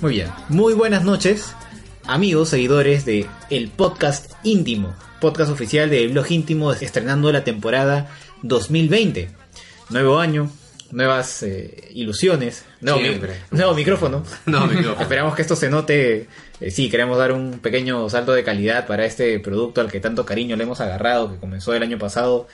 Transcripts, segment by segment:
Muy bien, muy buenas noches, amigos, seguidores de el podcast íntimo, podcast oficial del blog íntimo, estrenando la temporada 2020. Nuevo año, nuevas eh, ilusiones, nuevo, mi- nuevo micrófono. No, micrófono. Esperamos que esto se note. eh, sí, queremos dar un pequeño salto de calidad para este producto al que tanto cariño le hemos agarrado, que comenzó el año pasado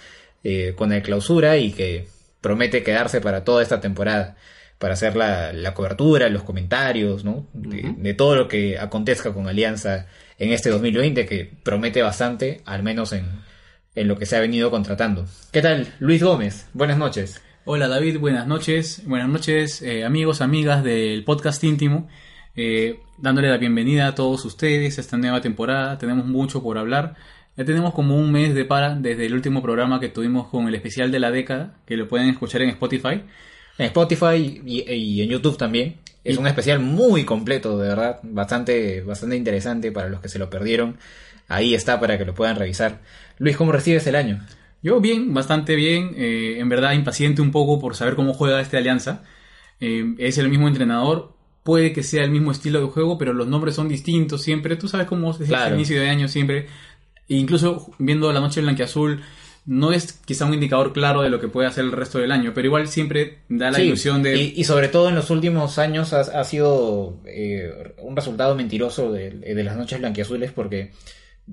eh, con el clausura y que promete quedarse para toda esta temporada. Para hacer la, la cobertura, los comentarios, ¿no? De, de todo lo que acontezca con Alianza en este 2020, que promete bastante, al menos en, en lo que se ha venido contratando. ¿Qué tal, Luis Gómez? Buenas noches. Hola David, buenas noches. Buenas noches eh, amigos, amigas del podcast íntimo. Eh, dándole la bienvenida a todos ustedes a esta nueva temporada. Tenemos mucho por hablar. Ya tenemos como un mes de para desde el último programa que tuvimos con el especial de la década, que lo pueden escuchar en Spotify. En Spotify y, y en YouTube también. Es Y- un especial muy completo, de verdad. Bastante, bastante interesante para los que se lo perdieron. Ahí está para que lo puedan revisar. Luis, ¿cómo recibes el año? Yo bien, bastante bien. eh, en verdad impaciente un poco por saber cómo juega esta alianza. Eh, es el mismo entrenador. Puede que sea el mismo estilo de juego, pero los nombres son distintos siempre. Tú sabes cómo es Claro. el inicio de año siempre. E incluso viendo la noche blanquiazul, no es quizá un indicador claro de lo que puede hacer el resto del año, pero igual siempre da la Sí, ilusión de... Y, y sobre todo en los últimos años ha, ha sido eh, un resultado mentiroso de, de las noches blanquiazules porque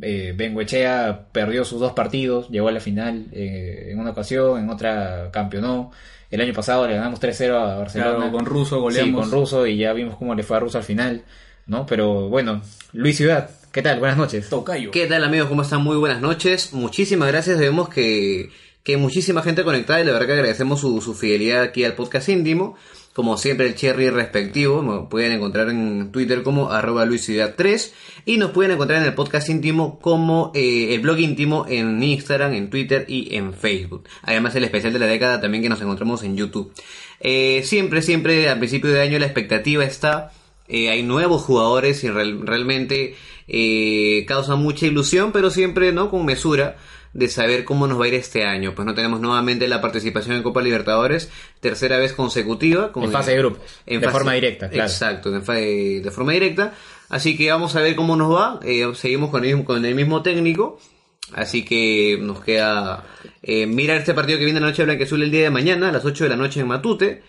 eh, Bengoechea perdió sus dos partidos, llegó a la final eh, en una ocasión, en otra campeonó. El año pasado le ganamos 3-0 a Barcelona. Claro, con Russo Sí, goleamos. con Russo y ya vimos cómo le fue a Russo al final, ¿no? Pero bueno, Luis Ciudad, ¿qué tal? Buenas noches. Tocayo. ¿Qué tal amigos? ¿Cómo están? Muy buenas noches. Muchísimas gracias. Vemos que, que muchísima gente conectada y la verdad que agradecemos su, su fidelidad aquí al podcast íntimo. Como siempre el cherry respectivo, me pueden encontrar en Twitter como arroba luisidad3 y nos pueden encontrar en el podcast íntimo como eh, el blog íntimo en Instagram, en Twitter y en Facebook. Además el especial de la década también que nos encontramos en YouTube. Eh, siempre, siempre al principio de año la expectativa está eh, hay nuevos jugadores y real- realmente eh, causa mucha ilusión, pero siempre no con mesura de saber cómo nos va a ir este año. Pues no tenemos nuevamente la participación en Copa Libertadores, tercera vez consecutiva. como En fase de grupos, de fase- forma directa, claro. Exacto, en de forma directa. Así que vamos a ver cómo nos va. Eh, seguimos con el, mismo, con el mismo técnico. Así que nos queda eh, mirar este partido que viene la noche blanca azul el día de mañana, a las 8 de la noche en Matute.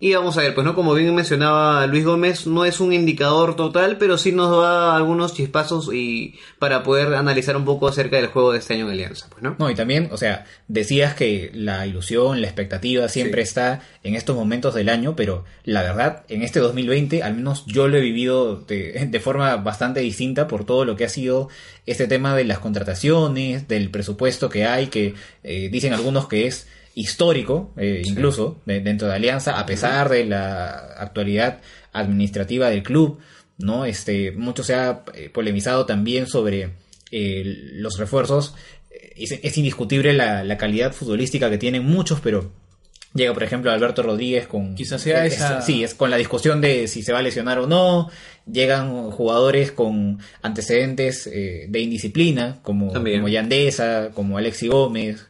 Y vamos a ver, pues no, como bien mencionaba Luis Gómez, no es un indicador total, pero sí nos da algunos chispazos y para poder analizar un poco acerca del juego de este año en Alianza, pues no. No, y también, o sea, decías que la ilusión, la expectativa siempre está en estos momentos del año, pero la verdad, en este 2020, al menos yo lo he vivido de, de forma bastante distinta por todo lo que ha sido este tema de las contrataciones, del presupuesto que hay, que eh, dicen algunos que es histórico, eh, incluso de- dentro de Alianza, a pesar de la actualidad administrativa del club, ¿no? Este, mucho se ha eh, polemizado también sobre eh, los refuerzos. Eh, Es, es indiscutible la, la calidad futbolística que tienen muchos, pero llega, por ejemplo, Alberto Rodríguez con... Quizás sea es- esa- Sí, es con la discusión de si se va a lesionar o no. Llegan jugadores con antecedentes eh, de indisciplina, como, También. como Yandesa, como Alexi Gómez,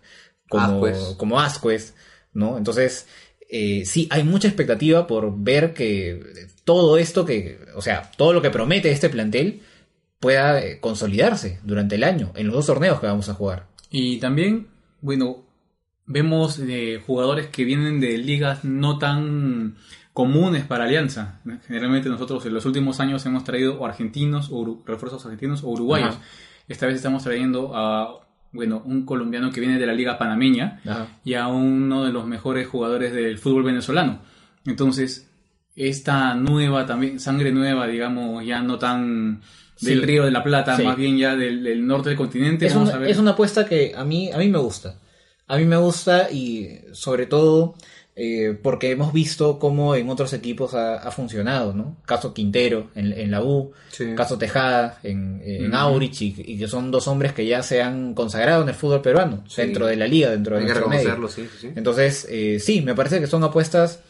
como Ascuez. como Ascuez, ¿no? Entonces, eh, sí, hay mucha expectativa por ver que todo esto que, o sea, todo lo que promete este plantel pueda eh, consolidarse durante el año, en los dos torneos que vamos a jugar. Y también, bueno, vemos eh, jugadores que vienen de ligas no tan comunes para Alianza. Generalmente nosotros en los últimos años hemos traído o argentinos, o refuerzos argentinos o uruguayos. Ajá. Esta vez estamos trayendo a, bueno, un colombiano que viene de la liga panameña Ajá. y a uno de los mejores jugadores del fútbol venezolano. Entonces, esta nueva también, sangre nueva, digamos, ya no tan del Sí. Río de la Plata, Sí. más bien ya del, del norte del continente. Es Vamos una, a ver. es una apuesta que a mí, a mí me gusta. A mí me gusta y sobre todo eh, porque hemos visto cómo en otros equipos ha, ha funcionado, ¿no? Caso Quintero en, en la U, Sí. caso Tejada en, en. Aurich y, y que son dos hombres que ya se han consagrado en el fútbol peruano, Sí. dentro de la liga, dentro de Hay que medio. sí. Entonces, eh, sí, me parece que son apuestas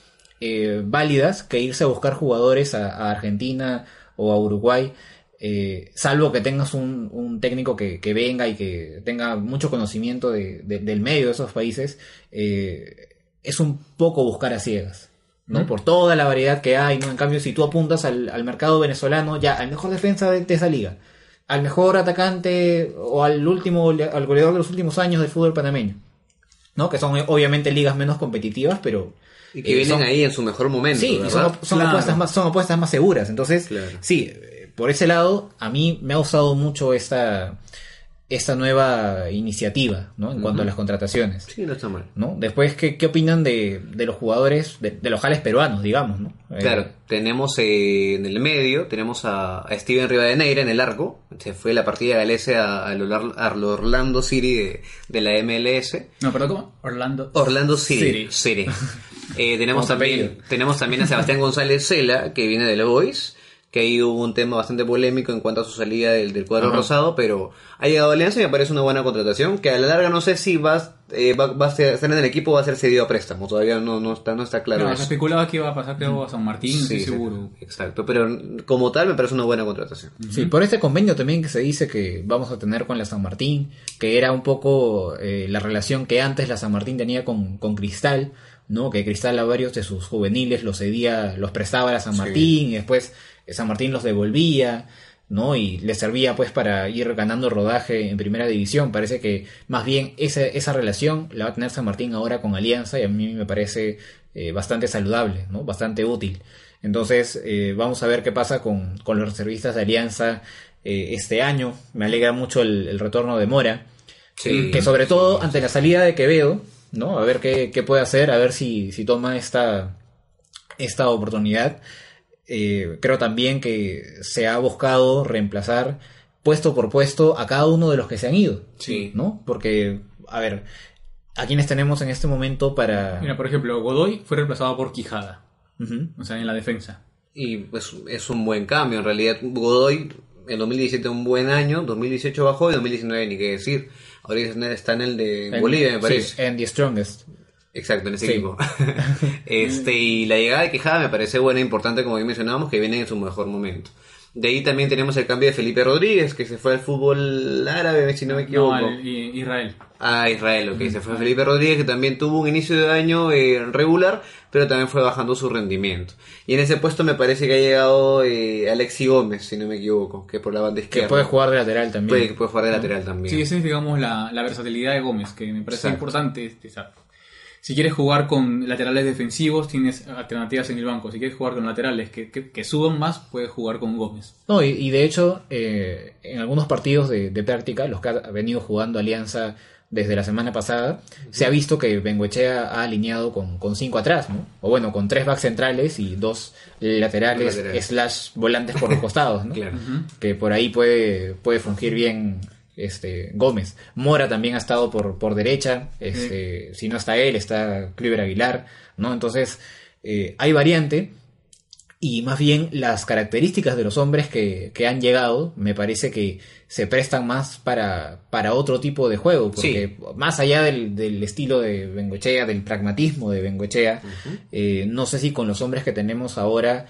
eh, válidas que irse a buscar jugadores a, a Argentina o a Uruguay, eh, salvo que tengas un, un técnico que, que venga y que tenga mucho conocimiento de- de- del medio de esos países, eh, es un poco buscar a ciegas. ¿no? Por toda la variedad que hay, ¿no? En cambio, si tú apuntas al, al mercado venezolano, ya, al mejor defensa de, de esa liga, al mejor atacante o al último, al goleador de los últimos años del fútbol panameño. ¿no? Que son obviamente ligas menos competitivas, pero Y que eh, vienen son- ahí en su mejor momento, Sí, son, son Claro. apuestas más, son apuestas más seguras. Entonces, Claro. sí, eh, por ese lado, a mí me ha gustado mucho esta, esta nueva iniciativa, ¿no? En cuanto a las contrataciones. Sí, no está mal. ¿no? Después, ¿qué, qué opinan de, de los jugadores, de, de los jales peruanos, digamos, ¿no? Eh, Claro, tenemos eh, en el medio, tenemos a, a Steven Rivadeneira en el arco, se fue la partida galese a- al Orla- al Orlando City de, de la MLS. No, perdón, ¿cómo? Orlando. Orlando City. City. City. Eh, tenemos, también, tenemos también a Sebastián González Cela, que viene de Boys, que ahí hubo un tema bastante polémico en cuanto a su salida del, del cuadro Ajá. rosado, pero ha llegado a Alianza y me parece una buena contratación, que a la larga no sé si va, eh, va, va a ser- estar en el equipo o va a ser cedido a préstamo, todavía no, no, está, no está claro No, se especulaba que iba a pasar creo a San Martín, Sí, sí, seguro. exacto, pero como tal me parece una buena contratación. Sí, por este convenio también que se dice que vamos a tener con la San Martín, que era un poco eh, la relación que antes la San Martín tenía con, con Cristal, ¿no? Que Cristal a varios de sus juveniles los cedía, los prestaba a la San Sí. Martín y después San Martín los devolvía, ¿no? Y les servía pues para ir ganando rodaje en primera división. Parece que más bien esa, esa relación la va a tener San Martín ahora con Alianza y a mí me parece eh, bastante saludable, ¿no? Bastante útil. Entonces, eh, vamos a ver qué pasa con, con los reservistas de Alianza eh, este año. Me alegra mucho el, el retorno de Mora. Sí. que sobre todo ante la salida de Quevedo, ¿no? A ver qué, qué puede hacer, a ver si, si toma esta, esta oportunidad. Eh, creo también que se ha buscado reemplazar puesto por puesto a cada uno de los que se han ido. Sí. ¿No? Porque, a ver, ¿a quienes tenemos en este momento para... Mira, por ejemplo, Godoy fue reemplazado por Quijada, o sea, en la defensa. Y pues es un buen cambio, en realidad Godoy en 2017 un buen año, 2018 bajó y 2019 ni qué decir. Ahorita está en el de En- Bolivia, me sí, parece. en The Strongest. Exacto, en ese Sí. equipo. este, y la llegada de Quijada me parece buena e importante, como bien mencionábamos, que viene en su mejor momento. De ahí también tenemos el cambio de Felipe Rodríguez, que se fue al fútbol árabe, si no me equivoco. No, al- Israel. Ah, Israel, ok. Se fue Felipe Rodríguez, que también tuvo un inicio de año eh, regular, pero también fue bajando su rendimiento. Y en ese puesto me parece que ha llegado eh, Alexi Gómez, si no me equivoco, que por la banda Que izquierda. puede jugar de lateral también. Puede, que puede jugar de lateral también. Sí, esa es, digamos, la, la versatilidad de Gómez, que me parece Exacto. importante. este, o sea, si quieres jugar con laterales defensivos, tienes alternativas en el banco. Si quieres jugar con laterales que, que, que suban más, puedes jugar con Gómez. No, y, y de hecho, eh, en algunos partidos de, de práctica, los que ha venido jugando Alianza desde la semana pasada, se ha visto que Bengoechea ha alineado con, con cinco atrás, ¿no? O bueno, con tres backs centrales y dos laterales, Laterales. slash volantes por los costados, ¿no? Claro. Que por ahí puede, puede fungir bien este Gómez. Mora también ha estado por, por derecha, este, si no está él, está Cliver Aguilar, ¿no? Entonces, eh, hay variante. Y más bien las características de los hombres que, que han llegado me parece que se prestan más para, para otro tipo de juego. Porque más allá del, del estilo de Bengochea, del pragmatismo de Bengochea, eh, no sé si con los hombres que tenemos ahora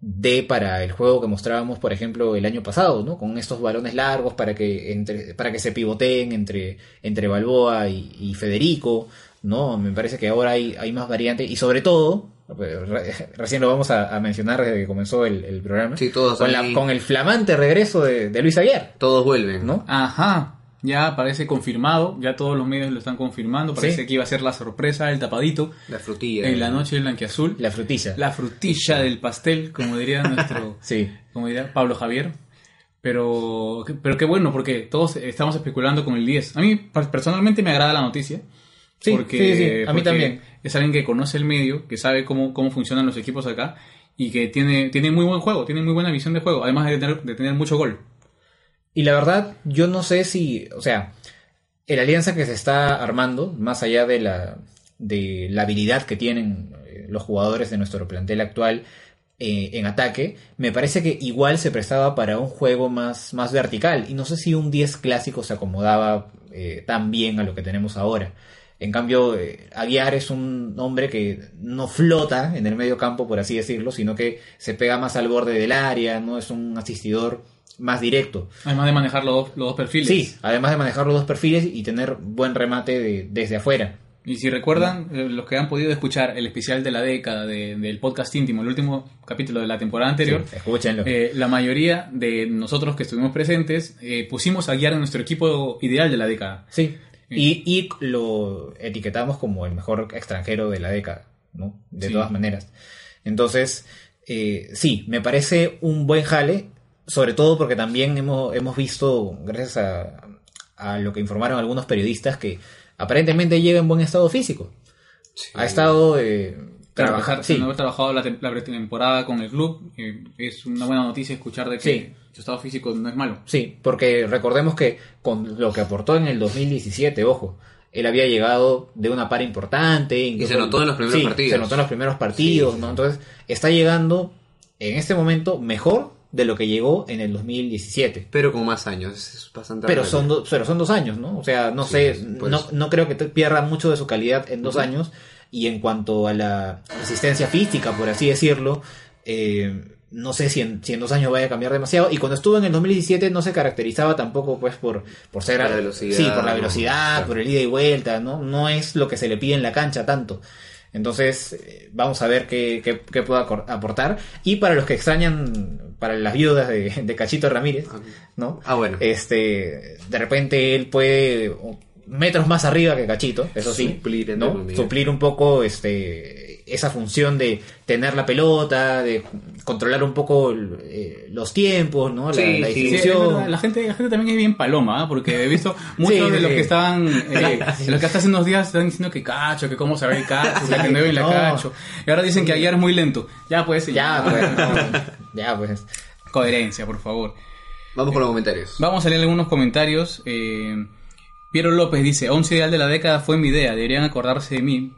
de para el juego que mostrábamos, por ejemplo, el año pasado, ¿no? Con estos balones largos para que entre, para que se pivoteen entre, entre Balboa y, y Federico, ¿no? Me parece que ahora hay, hay más variantes y sobre todo, re- recién lo vamos a, a mencionar desde que comenzó el, el programa, Sí, todos con, la- con el flamante regreso de, de Luis Aguiar, Todos vuelven. ¿no? Ajá, ya parece confirmado, ya todos los medios lo están confirmando. Parece Sí. que iba a ser la sorpresa, el tapadito, La frutilla. en la noche del blanquiazul. La frutilla. La frutilla del pastel, como diría nuestro Sí. como diría Pablo Javier. Pero, pero qué bueno, porque todos estamos especulando con el 10. A mí personalmente me agrada la noticia. Sí, porque, sí, sí, a mí porque también. Es alguien que conoce el medio, que sabe cómo, cómo funcionan los equipos acá. y que tiene, tiene muy buen juego, tiene muy buena visión de juego, además de tener, de tener mucho gol. Y la verdad, yo no sé si, o sea, el alianza que se está armando, más allá de la, de la habilidad que tienen eh, los jugadores de nuestro plantel actual eh, en ataque, me parece que igual se prestaba para un juego más, más vertical. Y no sé si un 10 clásico se acomodaba eh, tan bien a lo que tenemos ahora. En cambio, Aguiar es un hombre que no flota en el medio campo, por así decirlo, sino que se pega más al borde del área, no es un asistidor más directo. Además de manejar los dos, los dos perfiles. Sí, además de manejar los dos perfiles y tener buen remate de- desde afuera. Y si recuerdan, eh, los que han podido escuchar el especial de la década de- del podcast íntimo, el último capítulo de la temporada anterior, Sí, escúchenlo. eh, la mayoría de nosotros que estuvimos presentes eh, pusimos a guiar en nuestro equipo ideal de la década. Sí. Y, y lo etiquetamos como el mejor extranjero de la década, ¿no? De Sí. todas maneras. Entonces, eh, sí, me parece un buen jale, sobre todo porque también hemos, hemos visto, gracias a, a lo que informaron algunos periodistas, que aparentemente llega en buen estado físico. Ha estado eh, pesar- Sí, haber trabajado la, la pretemporada con el club, eh, es una buena noticia escuchar de que Sí. su estado físico no es malo. Sí, porque recordemos que con lo que aportó en el 2017, ojo, él había llegado de una par importante. incluso- se notó en los primeros Sí, partidos. Se notó en los primeros partidos, ¿no? Entonces, está llegando en este momento mejor de lo que llegó en el 2017. Pero con más años, es bastante Pero son, do- pero son dos años, ¿no? O sea, no Sí, sé, pues. no, no creo que te pierda mucho de su calidad en dos años. Y en cuanto a la asistencia física, por así decirlo, eh, no sé si en, si en dos años vaya a cambiar demasiado. Y cuando estuvo en el 2017 no se caracterizaba tampoco pues por, por ser... La velocidad, Sí, por la velocidad, Claro. por el ida y vuelta, ¿no? No es lo que se le pide en la cancha tanto. Entonces, eh, vamos a ver qué, qué, qué puede acor- aportar. Y para los que extrañan, para las viudas de, de Cachito Ramírez, ¿no? Ah, bueno. Este, de repente él puede metros más arriba que Cachito, eso sí, Suplir, ¿no? Suplir un poco este esa función de tener la pelota, de controlar un poco eh, los tiempos, ¿no? La, Sí, la. Sí, distribución. la, gente, la gente también es bien paloma, ¿ah? porque he visto muchos Sí, de los que estaban, eh, de los que hasta hace unos días están diciendo que cacho, que cómo saber el cacho, que no ven la cacho. Y ahora dicen que Aguiar es muy lento. Ya pues, ya, pues, no, ya pues. Coherencia, por favor. Vamos con los comentarios. Vamos a leer algunos comentarios. Eh, Piero López dice, 11 ideal de la década fue mi idea, deberían acordarse de mí.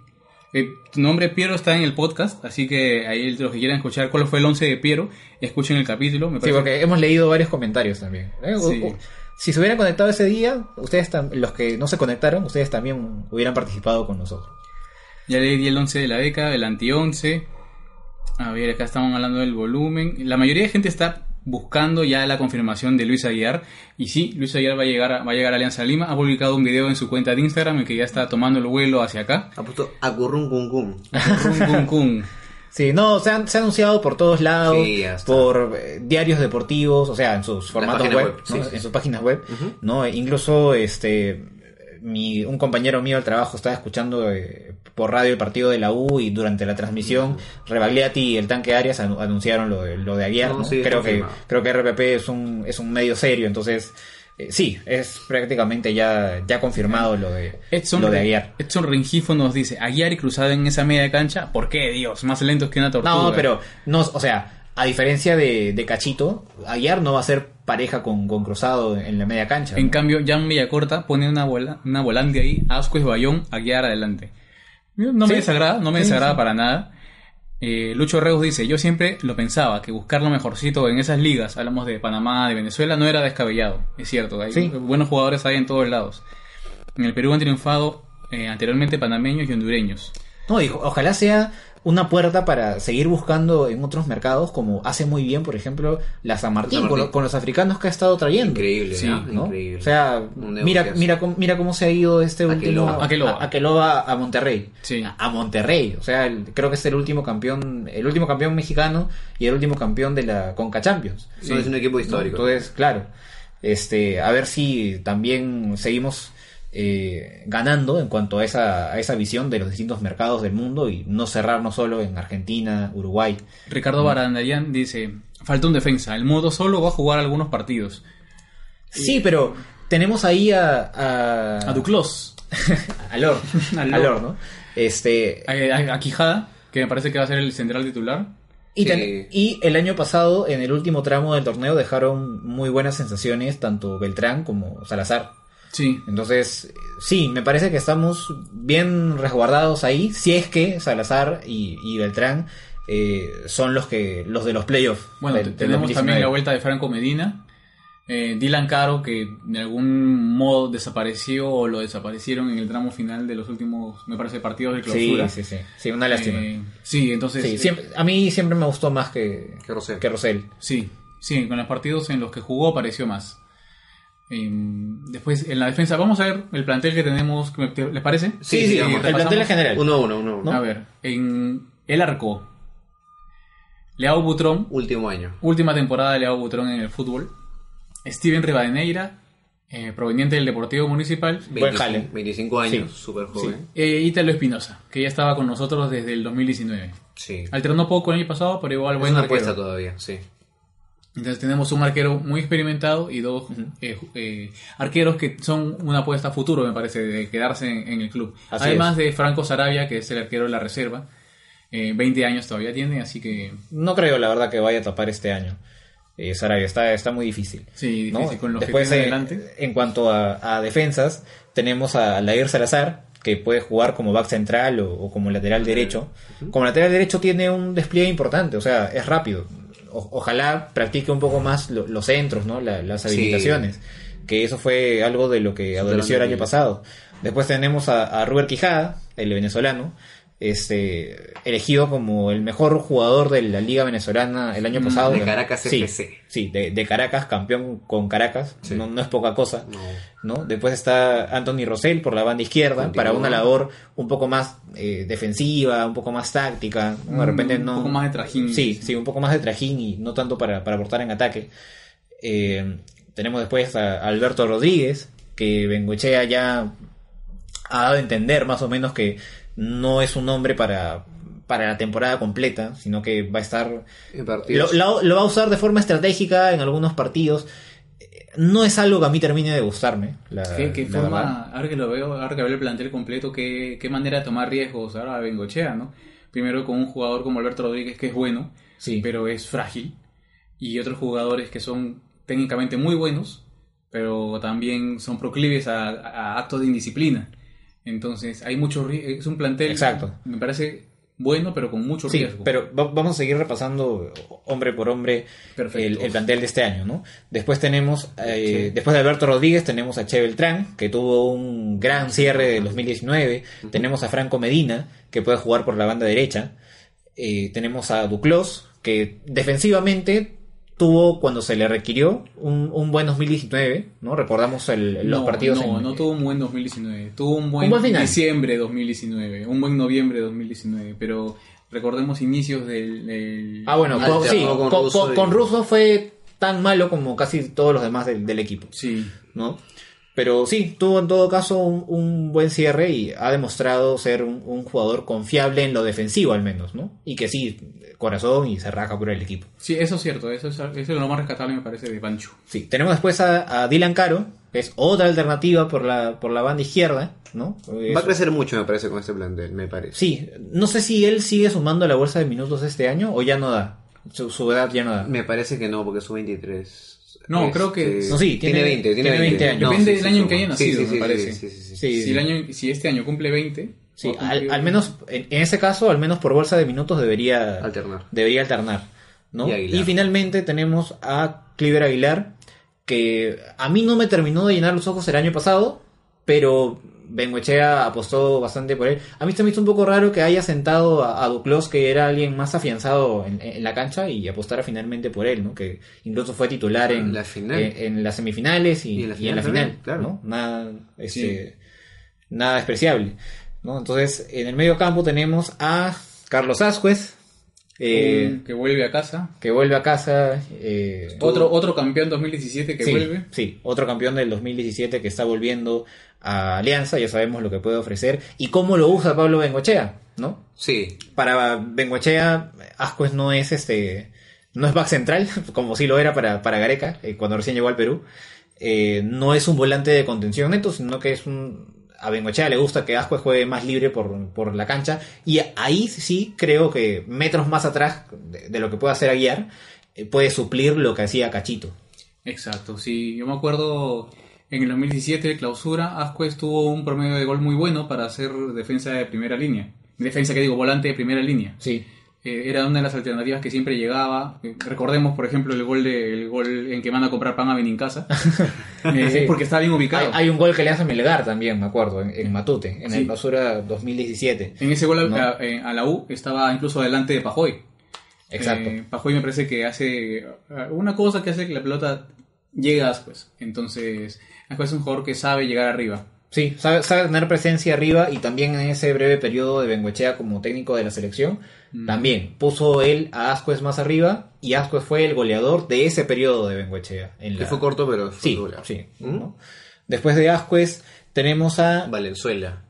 Eh, tu nombre Piero está en el podcast, así que ahí los que quieran escuchar cuál fue el 11 de Piero, escuchen el capítulo. Me Sí, parece- porque hemos leído varios comentarios también. Eh, si se hubieran conectado ese día, ustedes los que no se conectaron, ustedes también hubieran participado con nosotros. Ya leí el 11 de la década, el anti-11. A ver, acá estamos hablando del volumen. La mayoría de gente está buscando ya la confirmación de Luis Aguiar. Y sí, Luis Aguiar va a llegar a, va a, llegar a Alianza Lima. Ha publicado un video en su cuenta de Instagram en que ya está tomando el vuelo hacia acá. Ha puesto. Cum, cum, cum. Sí, no, se, han- se ha anunciado por todos lados, Sí, por eh, diarios deportivos, o sea, en sus formatos web, web, ¿no? sí, sí, en sus páginas web, ¿no? E incluso este mi, un compañero mío del trabajo estaba escuchando eh, por radio el partido de la U y durante la transmisión Rebagliati y el tanque Arias anu- anunciaron lo de, lo de Aguiar, No, ¿no? sí, creo que creo que RPP es un es un medio serio, entonces eh, sí, es prácticamente ya ya confirmado lo de Edson, lo de Aguiar. Edson Rengifo nos dice, Aguiar y Cruzado en esa media cancha, ¿por qué Dios? Más lentos que una tortuga. No, pero no, o sea, a diferencia de, de Cachito, Aguiar no va a ser pareja con, con Cruzado en la media cancha. En ¿no? cambio, Jan Villacorta pone una, bola, una volante ahí, Ascuez Bayón, Aguiar adelante. No me Sí. desagrada, no me Sí, desagrada sí. para nada. Eh, Lucho Reus dice, yo siempre lo pensaba, que buscar lo mejorcito en esas ligas, hablamos de Panamá, de Venezuela, no era descabellado. Es cierto, hay buenos jugadores hay en todos lados. En el Perú han triunfado eh, anteriormente panameños y hondureños. No, dijo, ojalá sea una puerta para seguir buscando en otros mercados, como hace muy bien, por ejemplo, la San Martín, San Con, Martín. lo- con los africanos que ha estado trayendo. Increíble, Sí, ¿no? Increíble. O sea, mira, mira, cómo- mira cómo se ha ido este último Aqueloba. a, Aqueloba a Monterrey. Sí. A, Monterrey. O sea, el- creo que es el último campeón, el último campeón mexicano y el último campeón de la Conca Champions. No, es un equipo histórico. Entonces, claro, este, a ver si también seguimos eh, ganando en cuanto a esa, a esa visión de los distintos mercados del mundo y no cerrarnos solo en Argentina, Uruguay. Ricardo Barandayan dice, falta un defensa, el modo solo va a jugar algunos partidos. Sí, pero tenemos ahí a... A, A Duclos, a Lor. A a Lor. Lor, ¿no? Este, a, a- a Quijada, que me parece que va a ser el central titular. Y, Sí. ten- y el año pasado, en el último tramo del torneo, dejaron muy buenas sensaciones tanto Beltrán como Salazar. Sí, Entonces, sí, me parece que estamos bien resguardados ahí, si es que Salazar y, y Beltrán eh, son los que los de los playoffs. Bueno, del- te- del tenemos 2019. también la vuelta de Franco Medina. eh, Dylan Caro, que de algún modo desapareció o lo desaparecieron en el tramo final de los últimos, me parece, partidos de Sí, clausura. sí, sí, sí, una lástima. Eh, sí, entonces. Sí, siempre- a mí siempre me gustó más que, Que Rosell. que Rosell. Sí, sí, con los partidos en los que jugó apareció más. Eh, después, en la defensa, vamos a ver el plantel que tenemos. ¿te- te- ¿Les parece? Sí, sí, vamos. el plantel en general. Uno a uno, uno a uno. ¿No? A ver, en el arco, Leao Butrón, Último año. última temporada de Leao Butrón en el fútbol. Steven Rivadeneira, eh, proveniente del Deportivo Municipal. Buen 25, jale. 25 años, Sí. súper joven. Eh, Ítalo Espinosa, que ya estaba con nosotros desde el 2019. Sí. Alternó poco el año pasado, pero igual Es buen una arquero. apuesta todavía, sí. Entonces tenemos un arquero muy experimentado y dos eh, eh, arqueros que son una apuesta a futuro, me parece, de quedarse en, en el club. Así Además de Franco Sarabia, que es el arquero de la reserva. Eh, 20 años todavía tiene, así que No creo, la verdad, que vaya a tapar este año. Eh, Sarabia está, está muy difícil. sí, ¿no? difícil con los Después, que eh, delante. en cuanto a, a defensas, tenemos a Lair Salazar, que puede jugar como back central o, o como lateral derecho. Como lateral derecho tiene un despliegue importante, o sea, es rápido. O- ojalá practique un poco más lo- los centros, ¿no? La- las Sí. habilitaciones. Que eso fue algo de lo que adoleció el año pasado. Después tenemos a, a Ruber Quijada, el venezolano, este, elegido como el mejor jugador de la Liga Venezolana el año Mm, pasado. de Caracas sí, FC. Sí, de, de Caracas, campeón con Caracas. Sí. No, no es poca cosa. No. ¿no? Después está Anthony Rosell por la banda izquierda, Continúa. para una labor un poco más eh, defensiva, un poco más táctica. De Mm, repente un no. poco más de trajín. Sí, sí, un poco más de trajín y no tanto para, para aportar en ataque. Eh, tenemos después a Alberto Rodríguez, que Bengochea ya ha dado a entender más o menos que no es un hombre para, para la temporada completa, sino que va a estar En lo, partidos. lo- lo va a usar de forma estratégica en algunos partidos. No es algo que a mí termine de gustarme. La, ¿Qué, qué la verdad. forma, ahora que lo veo, ahora que veo el plantel completo, qué, qué manera de tomar riesgos ahora a Bengochea, ¿no? Primero con un jugador como Alberto Rodríguez que es bueno, Sí. pero es frágil, y otros jugadores que son técnicamente muy buenos, pero también son proclives a, a actos de indisciplina. Entonces, hay mucho es un plantel, Exacto. me parece bueno, pero con mucho Sí, riesgo. pero va- vamos a seguir repasando hombre por hombre el, el plantel de este año, ¿no? Después tenemos, eh, después de Alberto Rodríguez, tenemos a Che Beltrán, que tuvo un gran cierre del 2019. Tenemos a Franco Medina, que puede jugar por la banda derecha. Eh, tenemos a Duclos, que defensivamente tuvo, cuando se le requirió, un, un buen 2019, ¿no? Recordamos el- los no, partidos No, en- no tuvo un buen 2019. Tuvo un buen, Un buen final. diciembre de 2019. Un buen noviembre de 2019. Pero recordemos inicios del. del- Ah, bueno, con, sí, con con, Russo con- y- con Russo fue tan malo como casi todos los demás del, del equipo, Sí. ¿no? Pero sí, tuvo en todo caso un, un buen cierre y ha demostrado ser un, un jugador confiable en lo defensivo al menos, ¿no? Y que sí, corazón y se raja por el equipo. Sí, eso es cierto. Eso es, eso es lo más rescatable, me parece, de Pancho. Sí, tenemos después a, a Dylan Caro, que es otra alternativa por la, por la banda izquierda, ¿no? Va a crecer mucho, me parece, con este plantel, me parece. Sí, no sé si él sigue sumando la bolsa de minutos este año o ya no da. Su, su edad ya no da. Me parece que no, porque es 23. No, creo que- No, sí, tiene, tiene- 20, tiene, tiene 20 años. Depende sí, del sí, año en que haya nacido, sí, me parece. sí, sí, sí, sí. Sí, si, el año, si este año cumple 20. Sí, al, al menos en, en ese caso, al menos por bolsa de minutos debería Alternar. Debería alternar, ¿no? Y Y, finalmente tenemos a Cliver Aguilar, que a mí no me terminó de llenar los ojos el año pasado, pero Bengoechea apostó bastante por él. A mí se me hizo un poco raro que haya sentado a, a Duclos, que era alguien más afianzado en, en la cancha, y apostara finalmente por él, ¿no? Que incluso fue titular en, La final. en, en las semifinales y, Y en la y en la final también, claro. ¿no? Nada, este, nada despreciable, ¿no? Entonces, en el medio campo tenemos a Carlos Ascuez, eh, un- que vuelve a casa. que vuelve a casa. eh, Otro, otro campeón 2017 que sí, vuelve. Sí, otro campeón del 2017 que está volviendo a Alianza, ya sabemos lo que puede ofrecer y cómo lo usa Pablo Bengochea, ¿no? Sí, Para Bengochea, Ascuez no es este no es back central, como sí lo era para, para Gareca, eh, cuando recién llegó al Perú. Eh, no es un volante de contención neto, sino que es un a Bengochea le gusta que Ascuez juegue más libre por, por la cancha. Y ahí sí creo que metros más atrás de, de lo que puede hacer Aguiar, eh, puede suplir lo que hacía Cachito. Exacto, sí, yo me acuerdo en el 2017 de clausura, Ascuez tuvo un promedio de gol muy bueno para hacer defensa de primera línea. Defensa que digo, volante de primera línea. Sí. Eh, era una de las alternativas que siempre llegaba. Eh, recordemos, por ejemplo, el gol de, el gol en que van a comprar pan a Benincasa. Eh, Sí. Porque estaba bien ubicado. hay un gol que le hace Melgar también, me acuerdo, en, en Matute, en Sí. el clausura 2017. En ese gol a- ¿No? a, eh, a la U estaba incluso adelante de Pajoy. Exacto. Eh, Pajoy me parece que hace eh, una cosa que hace que la pelota llegue a Ascuez. Entonces, Ascuez es un jugador que sabe llegar arriba. Sí, sabe, sabe tener presencia arriba y también en ese breve periodo de Bengoechea como técnico de la selección, también puso él a Ascuez más arriba y Ascuez fue el goleador de ese periodo de Bengoechea. En Que fue corto, pero fue Sí, sí. ¿Mm? ¿no? Después de Ascuez tenemos a... Valenzuela.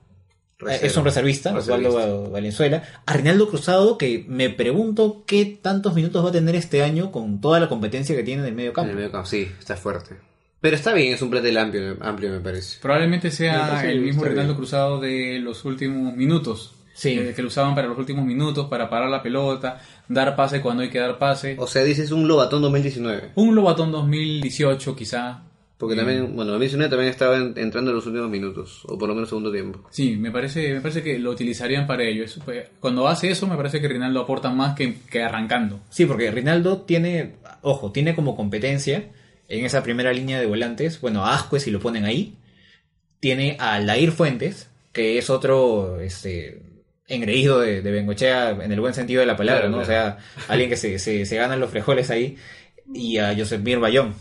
Eh, Es un reservista, Reservista. Osvaldo Valenzuela. A Reinaldo Cruzado, que me pregunto qué tantos minutos va a tener este año con toda la competencia que tiene en el medio En campo. el medio campo, sí, está fuerte. Pero está bien, es un plantel amplio, amplio me parece. Probablemente Me sea parece el mismo bien. Cruzado de los últimos minutos. Sí. Eh, que lo usaban para los últimos minutos, para parar la pelota, dar pase cuando hay que dar pase. O sea, dices un Lobatón 2019. Un Lobatón 2018 quizá. Porque también, bueno, 2019 también estaba en- entrando en los últimos minutos, o por lo menos segundo tiempo. Sí, me parece, me parece que lo utilizarían para ello. Eso fue- Cuando hace eso, me parece que Rinaldo aporta más que, que arrancando. Sí, porque Rinaldo tiene, ojo, tiene como competencia en esa primera línea de volantes, bueno, a Ascuez si lo ponen ahí, tiene a Lair Fuentes, que es otro este engreído de, de Bengochea en el buen sentido de la palabra, Claro, ¿no? claro. O sea, alguien que se, se, se gana los frijoles ahí, y a Josep Mir Bayón.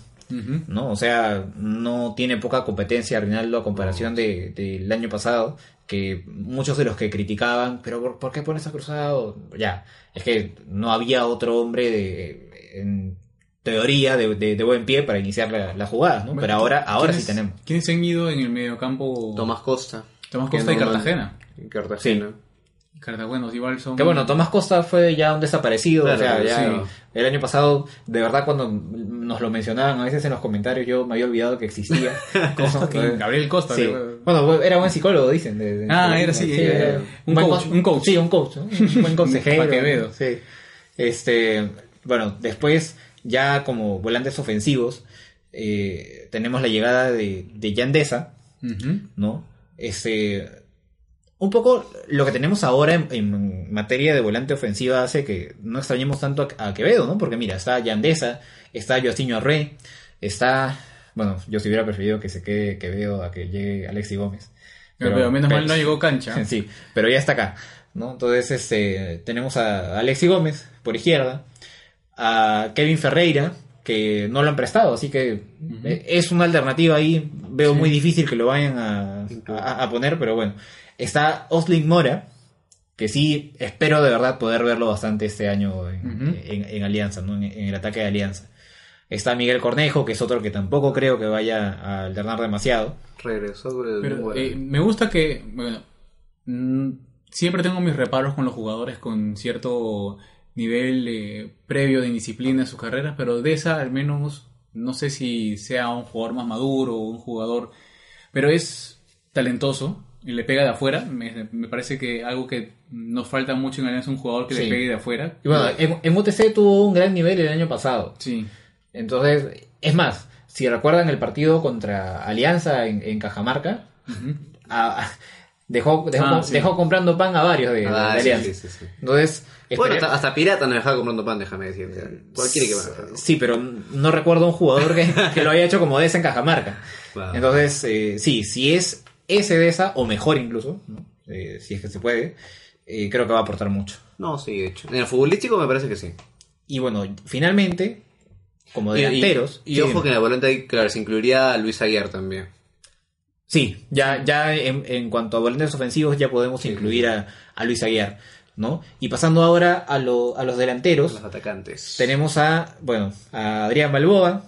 ¿no? O sea, no tiene poca competencia Rinaldo a comparación de- del año pasado, que muchos de los que criticaban, pero ¿por, por qué pones a Cruzado? Ya, es que no había otro hombre de, en teoría de, de- de buen pie para iniciar la, la jugada, ¿no? Bueno, Pero ahora, ahora sí ¿quiénes- tenemos. ¿Quiénes se han ido en el mediocampo? Tomás Costa. Tomás que Costa y Cartagena. y Cartagena. Cartagenos igual son... Que bueno, Tomás Costa fue ya un desaparecido, Claro, o sea, ya sí. el año pasado, de verdad cuando nos lo mencionaban a veces en los comentarios, yo me había olvidado que existía. Costa, ¿Quién? Gabriel Costa. Sí. Bueno, era buen psicólogo, dicen. de- de- Ah, de- era así, sí, era- era un coach, un coach. Sí, un coach, ¿no? un buen consejero. Pa' Quevedo. Sí. Este, bueno, después, ya como volantes ofensivos, eh, tenemos la llegada de, de Yandesa. ¿no? Este, un poco lo que tenemos ahora en, en materia de volante ofensiva hace que no extrañemos tanto a, a Quevedo, ¿no? Porque mira, está Yandesa, está Joaquín Arre, está... Bueno, yo si hubiera preferido que se quede Quevedo a que llegue Alexi Gómez. Pero, pero menos mal no llegó cancha. Sí, pero ya está acá, ¿no? Entonces, este, tenemos a Alexi Gómez por izquierda, a Kevin Ferreira, que no lo han prestado, así que eh, es una alternativa ahí. Veo muy difícil que lo vayan a, a- a poner, pero bueno. Está Oslin Mora, que sí espero de verdad poder verlo bastante este año en, en- en Alianza, ¿no? en, en el ataque de Alianza. Está Miguel Cornejo, que es otro que tampoco creo que vaya a alternar demasiado. Regresó sobre el Pero bueno. eh, me gusta que, bueno, mm, siempre tengo mis reparos con los jugadores con cierto nivel eh, previo de indisciplina en sus carreras, pero de esa al menos no sé si sea un jugador más maduro o un jugador, pero es talentoso y le pega de afuera. Me, me parece que algo que nos falta mucho en Alianza es un jugador que Sí. le pegue de afuera. Y bueno, en, en UTC tuvo un gran nivel el año pasado. Sí, Entonces, es más, si recuerdan el partido contra Alianza en, en Cajamarca, a- a- dejó, dejó, Ah, sí. dejó comprando pan a varios de, Ah, de sí, Alianza. sí, sí, sí. Entonces, Bueno, hasta, hasta Pirata nos dejaba comprando pan, déjame decirte. Cualquiera que va a dejar. Sí, pero no recuerdo un jugador que, que lo haya hecho como Deza en Cajamarca. Wow. Entonces, eh, sí, si es ese Deza, o mejor incluso, ¿no? Eh, si es que se puede, eh, creo que va a aportar mucho. No, sí, de hecho. En el futbolístico me parece que sí. Y bueno, finalmente, como Y- y- delanteros... Y, sí, ojo que en la volante claro, se incluiría a Luis Aguiar también. Sí, ya, ya en, en cuanto a volantes ofensivos ya podemos incluir a, a Luis Aguiar, ¿no? Y pasando ahora a, lo- a los delanteros, Los atacantes. tenemos a, bueno, a Adrián Balboa,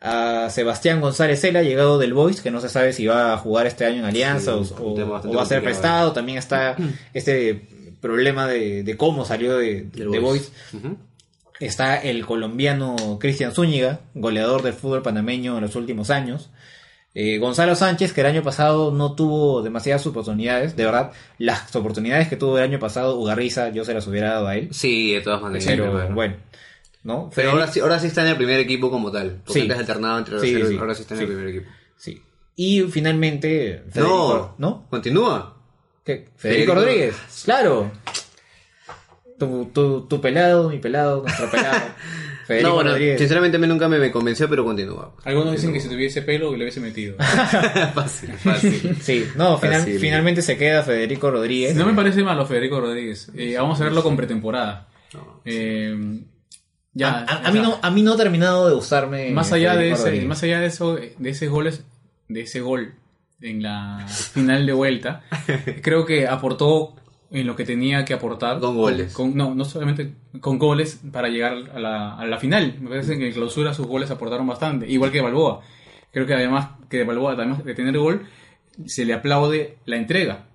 a Sebastián González Cela, llegado del Boys, que no se sabe si va a jugar este año en Alianza Sí, o, o- va a ser complicado. prestado. También está este problema de, de cómo salió de, Del de Boys. Está el colombiano Cristian Zúñiga, goleador del fútbol panameño en los últimos años. Eh, Gonzalo Sánchez, que el año pasado no tuvo demasiadas oportunidades, de verdad, las oportunidades que tuvo el año pasado, Ugarriza, yo se las hubiera dado a él. Sí, de todas maneras. Pero bueno. bueno, ¿no? Pero ahora sí, ahora sí está en el primer equipo como tal. Porque Sí. antes alternaba entre los Sí, sí, ahora sí está en el primer equipo. Sí. Y finalmente, Federico, No, ¿no? Continúa. ¿Qué? Federico, Federico- Rodríguez, claro. Tu, tu, tu pelado, mi pelado, nuestro pelado. Federico no, bueno, Rodríguez. sinceramente a mí nunca me, me convenció, pero continúa. Algunos dicen que si tuviese pelo le hubiese metido. fácil, fácil. Sí, no, final- Fácil. finalmente se queda Federico Rodríguez. No me parece malo Federico Rodríguez. Eh, vamos a verlo con pretemporada. Eh, ya, a, a- a mí no, a mí no ha terminado de gustarme. más allá de ese, Rodríguez. más allá de eso, de ese goles, de ese gol en la final de vuelta, creo que aportó en lo que tenía que aportar. Con goles. Con- no, no solamente con goles para llegar a la, a la final. Me parece que en clausura sus goles aportaron bastante. Igual que Balboa. Creo que además que de Balboa, además de tener gol, se le aplaude la entrega.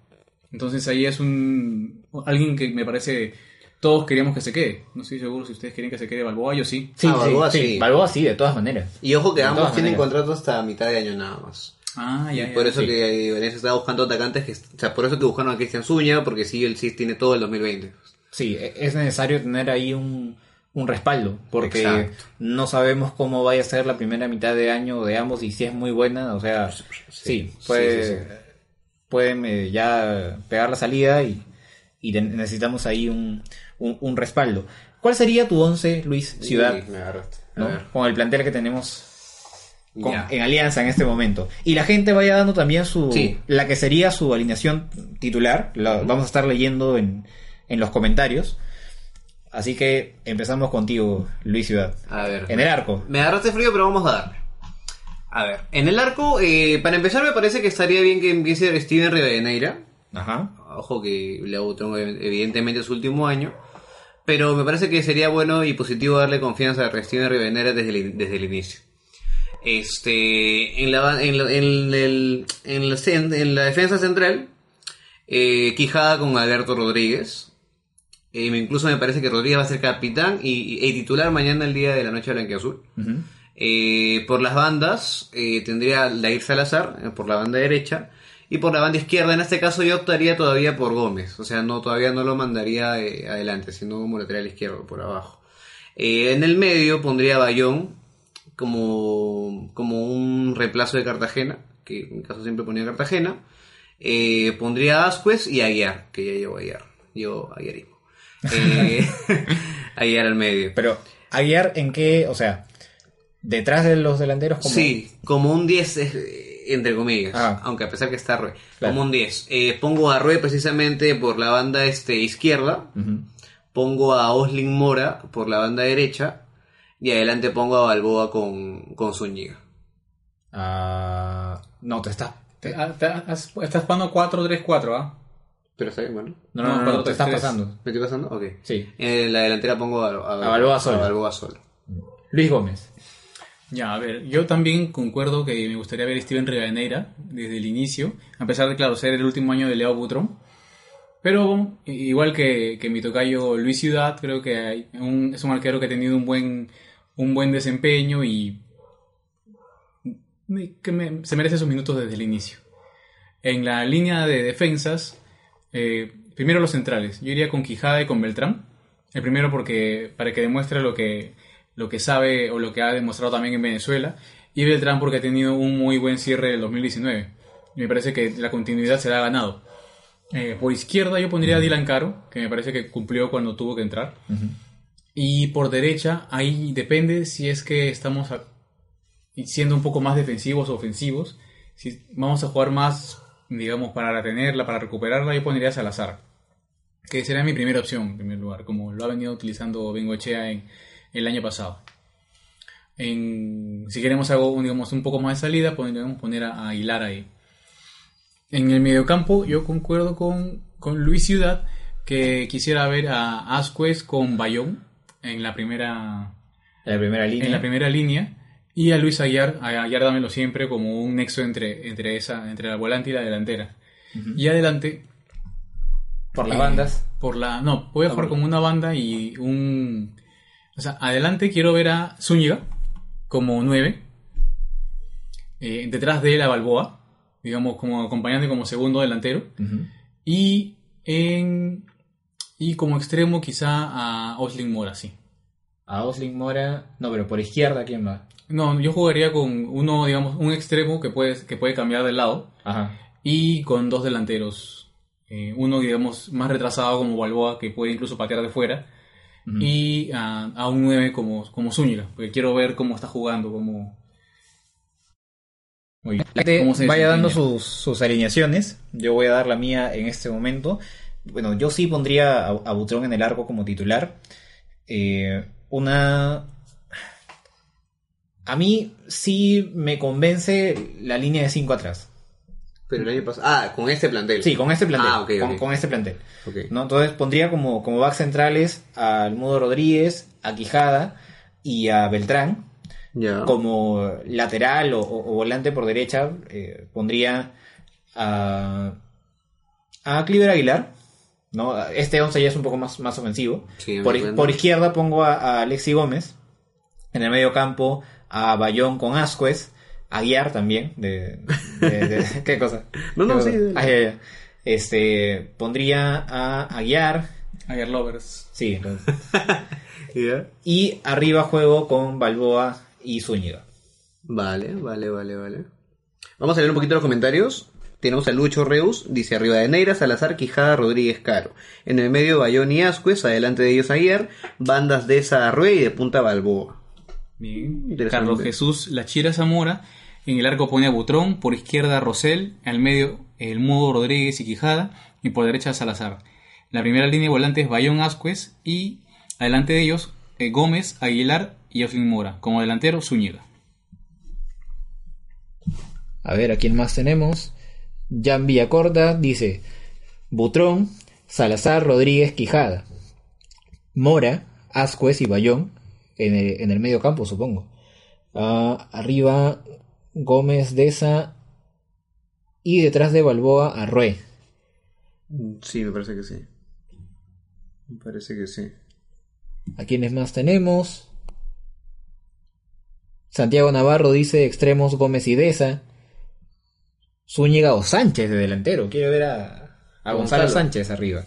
Entonces ahí es un alguien que me parece todos queríamos que se quede. No estoy seguro si ustedes quieren que se quede Balboa, yo sí. Sí, Ah, sí, Balboa sí, sí. Balboa sí, de todas maneras. Y ojo que De ambos tienen maneras. contrato hasta mitad de año nada más. Ah, ya, Y ya, por eso sí. que Valencia estaba buscando atacantes que, o sea, por eso que buscaron a Cristian Zuña, porque sí, él sí tiene todo el 2020. Sí, e- es necesario tener ahí un, un respaldo, porque Exacto. no sabemos cómo vaya a ser la primera mitad de año de ambos y si es muy buena, o sea, sí, sí, puede- sí, sí. pueden eh, ya pegar la salida y, y necesitamos ahí un, un, un respaldo. ¿Cuál sería tu once, Luis Ciudad, me ¿no? con el plantel que tenemos con- en Alianza en este momento? Y la gente vaya dando también su Sí. la que sería su alineación titular, la vamos a estar leyendo en, en los comentarios. Así que empezamos contigo, Luis Ciudad. A ver. En el arco. Me agarraste frío, pero vamos a darle. A ver, en el arco, eh, para empezar me parece que estaría bien que empiece Steven Rivadeneira. Ajá. Ojo que le tengo evidentemente su último año. Pero me parece que sería bueno y positivo darle confianza a Steven Rivadeneira desde el, desde el inicio. Este, en la, en la, en el- en la, cen- en la defensa central, eh, Quijada con Alberto Rodríguez. Eh, incluso me parece que Rodríguez va a ser capitán y, y- y titular mañana el día de la noche blanquiazul. Ujú. Eh, por las bandas tendría Lair Salazar por la banda derecha y por la banda izquierda en este caso yo optaría todavía por Gómez, o sea no todavía no lo mandaría adelante, sino como lateral izquierdo por abajo. En el medio pondría Bayón como, como un reemplazo de Cartagena, que en mi caso siempre ponía Cartagena. Eh, pondría a y a Aguiar, que ya llevo a Aguiar, yo Aguiarismo. Eh, Aguiar al medio. Pero, Aguiar, ¿en qué? O sea, detrás de los delanteros, como. Sí, como un 10, eh, entre comillas. Ah. Aunque a pesar que está Rue. Claro. Como un 10. Eh, pongo a Rue precisamente por la banda este, izquierda. Pongo a Oslin Mora por la banda derecha. Y adelante pongo a Balboa con, con Zúñiga. Ah, no, te está. Te- ah, te- has- estás jugando 4-3-4, ¿ah? Pero está bien, bueno. No, no, No, no, no, cuatro, te estás pasando. ¿Me estoy pasando? Ok. Sí. En la delantera pongo a, a, A Balboa solo. a Balboa solo. Luis Gómez. Ya, a ver, yo también concuerdo que me gustaría ver a Steven Rivadeneira desde el inicio, a pesar de, claro, ser el último año de Leo Butrón. Pero igual que, que mi tocayo Luis Ciudad, creo que hay un- es un arquero que ha tenido un buen, un buen desempeño y que se merece sus minutos desde el inicio. En la línea de defensas, eh, primero los centrales. Yo iría con Quijada y con Beltrán. El primero porque para que demuestre lo que, lo que sabe o lo que ha demostrado también en Venezuela. Y Beltrán porque ha tenido un muy buen cierre del 2019. Y me parece que la continuidad será ganado. Eh, por izquierda yo pondría a Dylan Caro, que me parece que cumplió cuando tuvo que entrar. Y por derecha, ahí depende si es que estamos siendo un poco más defensivos o ofensivos. Si vamos a jugar más, digamos, para retenerla, para recuperarla, yo pondría Salazar. Que será mi primera opción, en primer lugar, como lo ha venido utilizando Bengochea en el año pasado. En, si queremos algo, digamos, un poco más de salida, podríamos poner a, a Aguilar ahí. En el mediocampo, yo concuerdo con, con Luis Ciudad, que quisiera ver a Asquez con Bayón en la primera, En la primera línea. en la primera línea y a Luis Aguiar, a Aguiar dámelo siempre como un nexo entre, entre, esa, entre la volante y la delantera. Y adelante, Por las eh, bandas. Por la, no, voy a jugar como una banda y un... O sea, adelante quiero ver a Zúñiga como 9. eh, detrás de la Balboa, digamos como acompañante como segundo delantero. Y en y como extremo quizá a Osling Mora, sí. A Osling Mora. No, pero por izquierda, ¿quién va? No, yo jugaría con uno, digamos, un extremo que puede, que puede cambiar de lado Ajá. y con dos delanteros. Eh, uno, digamos, más retrasado como Balboa, que puede incluso patear de fuera, y a, a un 9 como, como Zúñiga, porque quiero ver cómo está jugando, cómo... Muy bien. La gente ¿Cómo se vaya dando sus, sus alineaciones. Yo voy a dar la mía en este momento. Bueno, yo sí pondría a, a Butrón en el arco como titular. Eh, una. A mí sí me convence la línea de 5 atrás. Pero el año pasado. Ah, con este plantel. Sí, con este plantel. Ah, ok, con, ok. con este plantel. Ok. ¿no? Entonces pondría como, como back centrales al Mudo Rodríguez, a Quijada y a Beltrán. Ya. como lateral o, o- o volante por derecha, eh, pondría a, a Cliver Aguilar. ¿No? Este 11 ya es un poco más, más ofensivo. Sí, por, por izquierda pongo a, a Alexi Gómez. En el medio campo a Bayón con Ascuez. A Guiar también. De, de- de- ¿Qué cosa? No, no, ¿Qué sí. Ah, ya, ya. Este, pondría a Aguiar. Ayer Lovers. Sí, y arriba juego con Balboa y Zúñiga. Vale, vale, vale, vale. Vamos a leer un poquito los comentarios. Tenemos a Lucho Reus, dice arriba de Neira, Salazar, Quijada, Rodríguez Caro. En el medio Bayón y Ascuez, adelante de ellos ayer, bandas de esa Arrue y de Punta Balboa. Bien. Carlos Jesús Lachira Zamora. En el arco pone a Butrón, por izquierda Rosell, al medio el Mudo Rodríguez y Quijada, y por derecha Salazar. La primera línea de volantes Bayón Ascuez y adelante de ellos eh, Gómez, Aguilar y Oslin Mora. Como delantero Zúñiga. A ver, ¿a quién más tenemos? Jan Villacorda dice Butrón, Salazar, Rodríguez, Quijada. Mora, Ascuez y Bayón en el, en el medio campo, supongo. Ah, arriba Gómez, Deza y detrás de Balboa, Arrué. Sí, me parece que sí. Me parece que sí. ¿A quiénes más tenemos? Santiago Navarro dice extremos Gómez y Deza. Zúñiga o Sánchez de delantero. Quiero ver a, a Gonzalo. Gonzalo. Sánchez arriba.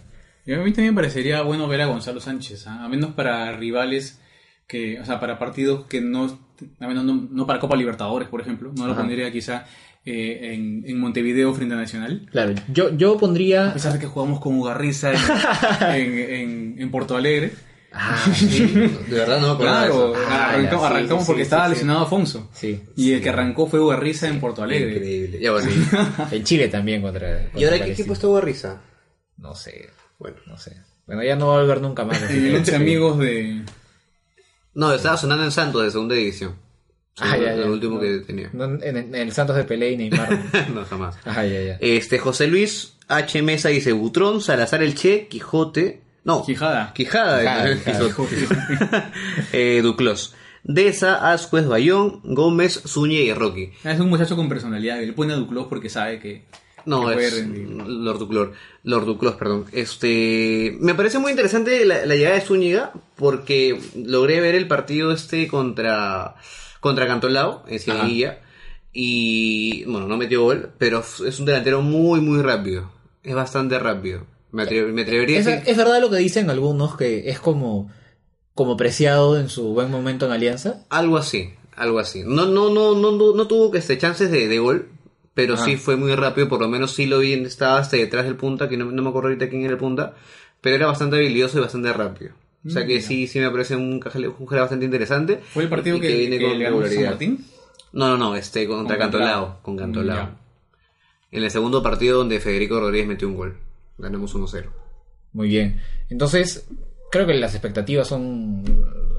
Y a mí también me parecería bueno ver a Gonzalo Sánchez, ¿ah? a menos para rivales que, o sea, para partidos que no, a menos no, no para Copa Libertadores, por ejemplo, no lo Ajá. pondría quizá eh, en, en Montevideo frente a Nacional. Claro, yo, yo A pondría. pesar de que jugamos con Ugarriza en, en, en- en Porto Alegre. Ah, sí. De verdad no Claro, eso. Ah, arrancamos, sí, arrancamos sí, porque sí, estaba sí. lesionado Afonso. Sí. Y el que arrancó fue Ugarriza en Porto Alegre. Increíble. Ya bueno. En Chile también contra. ¿Y ahora qué equipo estuvo Risa? No sé, Bueno. no sé. Bueno, ya no va a volver nunca más. así En el que- 11 amigos de... No, estaba sonando en Santos de segunda división. Ah, ya, ya. Lo último No. que tenía. No, en, en el Santos de Pelé y Neymar. no, jamás. Ajá, ya, ya. Este, José Luis H. Mesa dice Butrón, Salazar el Che, Quijote. No, Quijada. Quijada. Quijada, eh, Quijada. Eh, Duclos. Deza, Ascuez, Bayón, Gómez, Zúñiga y Rocky. Es un muchacho con personalidad. Él pone a Duclos porque sabe que, No, que es. Lord Duclos. Lord Duclos, perdón. Este, me parece muy interesante la, la llegada de Zúñiga porque logré ver el partido este contra contra Cantolao en Cieguilla y bueno, no metió gol, pero es un delantero muy muy rápido. Es bastante rápido. Me, atre- me atrevería a Es, decir es verdad lo que dicen algunos que es como, como preciado en su buen momento en Alianza. algo así, algo así. No no no no no, no tuvo que este chances de, de gol, pero Ajá. sí fue muy rápido, por lo menos sí lo vi, estaba hasta detrás del punta, que no, no me acuerdo ahorita quién era el punta, pero era bastante habilidoso y bastante rápido. O sea que sí, sí me parece un cajale, un bastante interesante. ¿Fue el partido que, viene que con le ganó San regularidad. Martín? No, no, no, este contra Con Cantolao, Cantolao. con Cantolao. En el segundo partido donde Federico Rodríguez metió un gol. Ganamos 1-0. Muy bien. Entonces, creo que las expectativas son,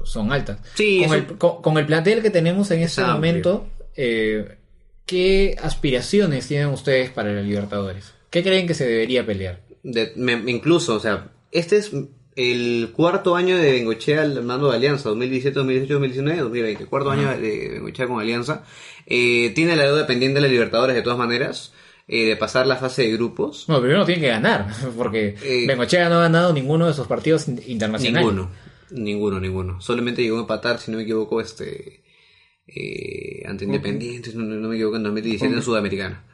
son altas. Sí, con, eso- el, con, con el plantel que tenemos en este momento, eh, ¿qué aspiraciones tienen ustedes para la Libertadores? ¿Qué creen que se debería pelear? De- me- incluso, o sea, este es el cuarto año de Bengochea al mando de Alianza, 2017, 2018, 2019, 2020. Cuarto año de Bengochea con Alianza. Eh, tiene la deuda pendiente de la Libertadores de todas maneras, eh, de pasar la fase de grupos. Bueno, primero tienen que ganar, porque Eh, Bengochea no ha ganado ninguno de sus partidos in- internacionales. Ninguno, ninguno, ninguno. Solamente llegó a empatar, si no me equivoco, este eh, ante Independiente, no, no me equivoco, en 2017 en Sudamericana.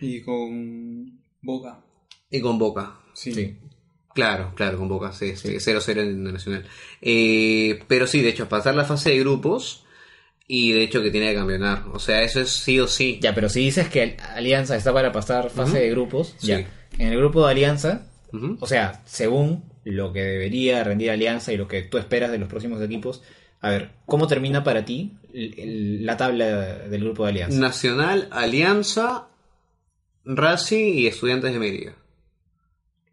Y con Boca. Y con Boca. Sí. Sí. Claro, claro, con Boca, sí, sí, 0-0 en el Nacional. Eh, pero sí, de hecho, pasar la fase de grupos y de hecho que tiene que campeonar. O sea, eso es sí o sí. Ya, pero si dices que Alianza está para pasar fase de grupos, Sí. ya. En el grupo de Alianza, o sea, según lo que debería rendir Alianza y lo que tú esperas de los próximos equipos, a ver, ¿cómo termina para ti la tabla del grupo de Alianza? Nacional, Alianza, Racing y Estudiantes de Mérida.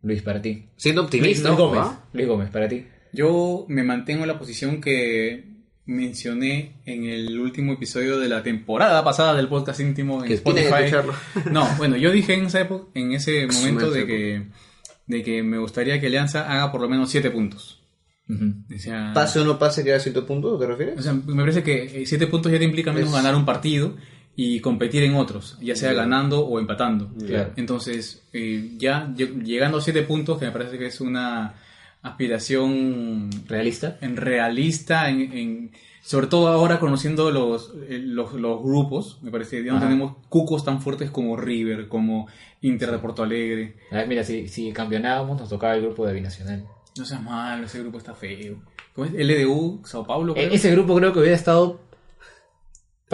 Luis, para ti. Siendo optimista, Luis Gómez. ¿ah? Luis Gómez, para ti. Yo me mantengo en la posición que mencioné en el último episodio de la temporada pasada del podcast íntimo en Que que Spotify. No, bueno, yo dije en esa época, en ese momento de que, de que me gustaría que Alianza haga por lo menos 7 puntos. O sea, Pase o no pase, queda 100 puntos, ¿te refieres? o sea, me parece que 7 puntos ya te implica menos Es- ganar un partido y competir en otros, ya sea ganando o empatando. Claro. Entonces, eh, ya lle- llegando a 7 puntos, que me parece que es una aspiración ¿Realista? en realista, en, en- sobre todo ahora conociendo los, eh, los, los grupos, me parece que ya no tenemos cucos tan fuertes como River, como Inter de Porto Alegre. A ver, mira, si, si campeonábamos nos tocaba el grupo de Binacional. No seas malo, ese grupo está feo. ¿Cómo es? LDU, Sao Paulo, creo. E- ese grupo creo que hubiera estado...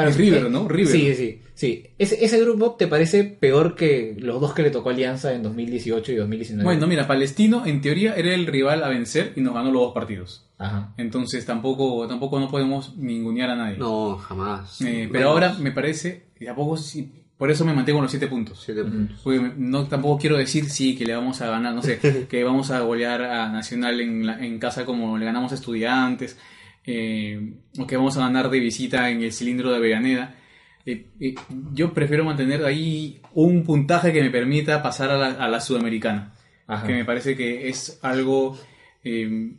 Es River, ¿no? River. Sí, sí, sí. Ese, ese grupo te parece peor que los dos que le tocó Alianza en 2018 y 2019. Bueno, mira, Palestino en teoría era el rival a vencer y nos ganó los dos partidos. Ajá. Entonces tampoco, tampoco no podemos ningunear a nadie. No, jamás. Eh, pero Menos. ahora me parece, y tampoco sí- por eso me mantengo en los 7 puntos. Siete puntos. Porque me- no, tampoco quiero decir sí que le vamos a ganar, no sé, que vamos a golear a Nacional en, la- en casa como le ganamos a Estudiantes, eh, o que vamos a ganar de visita en el cilindro de Avellaneda. Eh, eh, yo prefiero mantener ahí un puntaje que me permita pasar a la, a la Sudamericana, Ajá. que me parece que es algo... eh,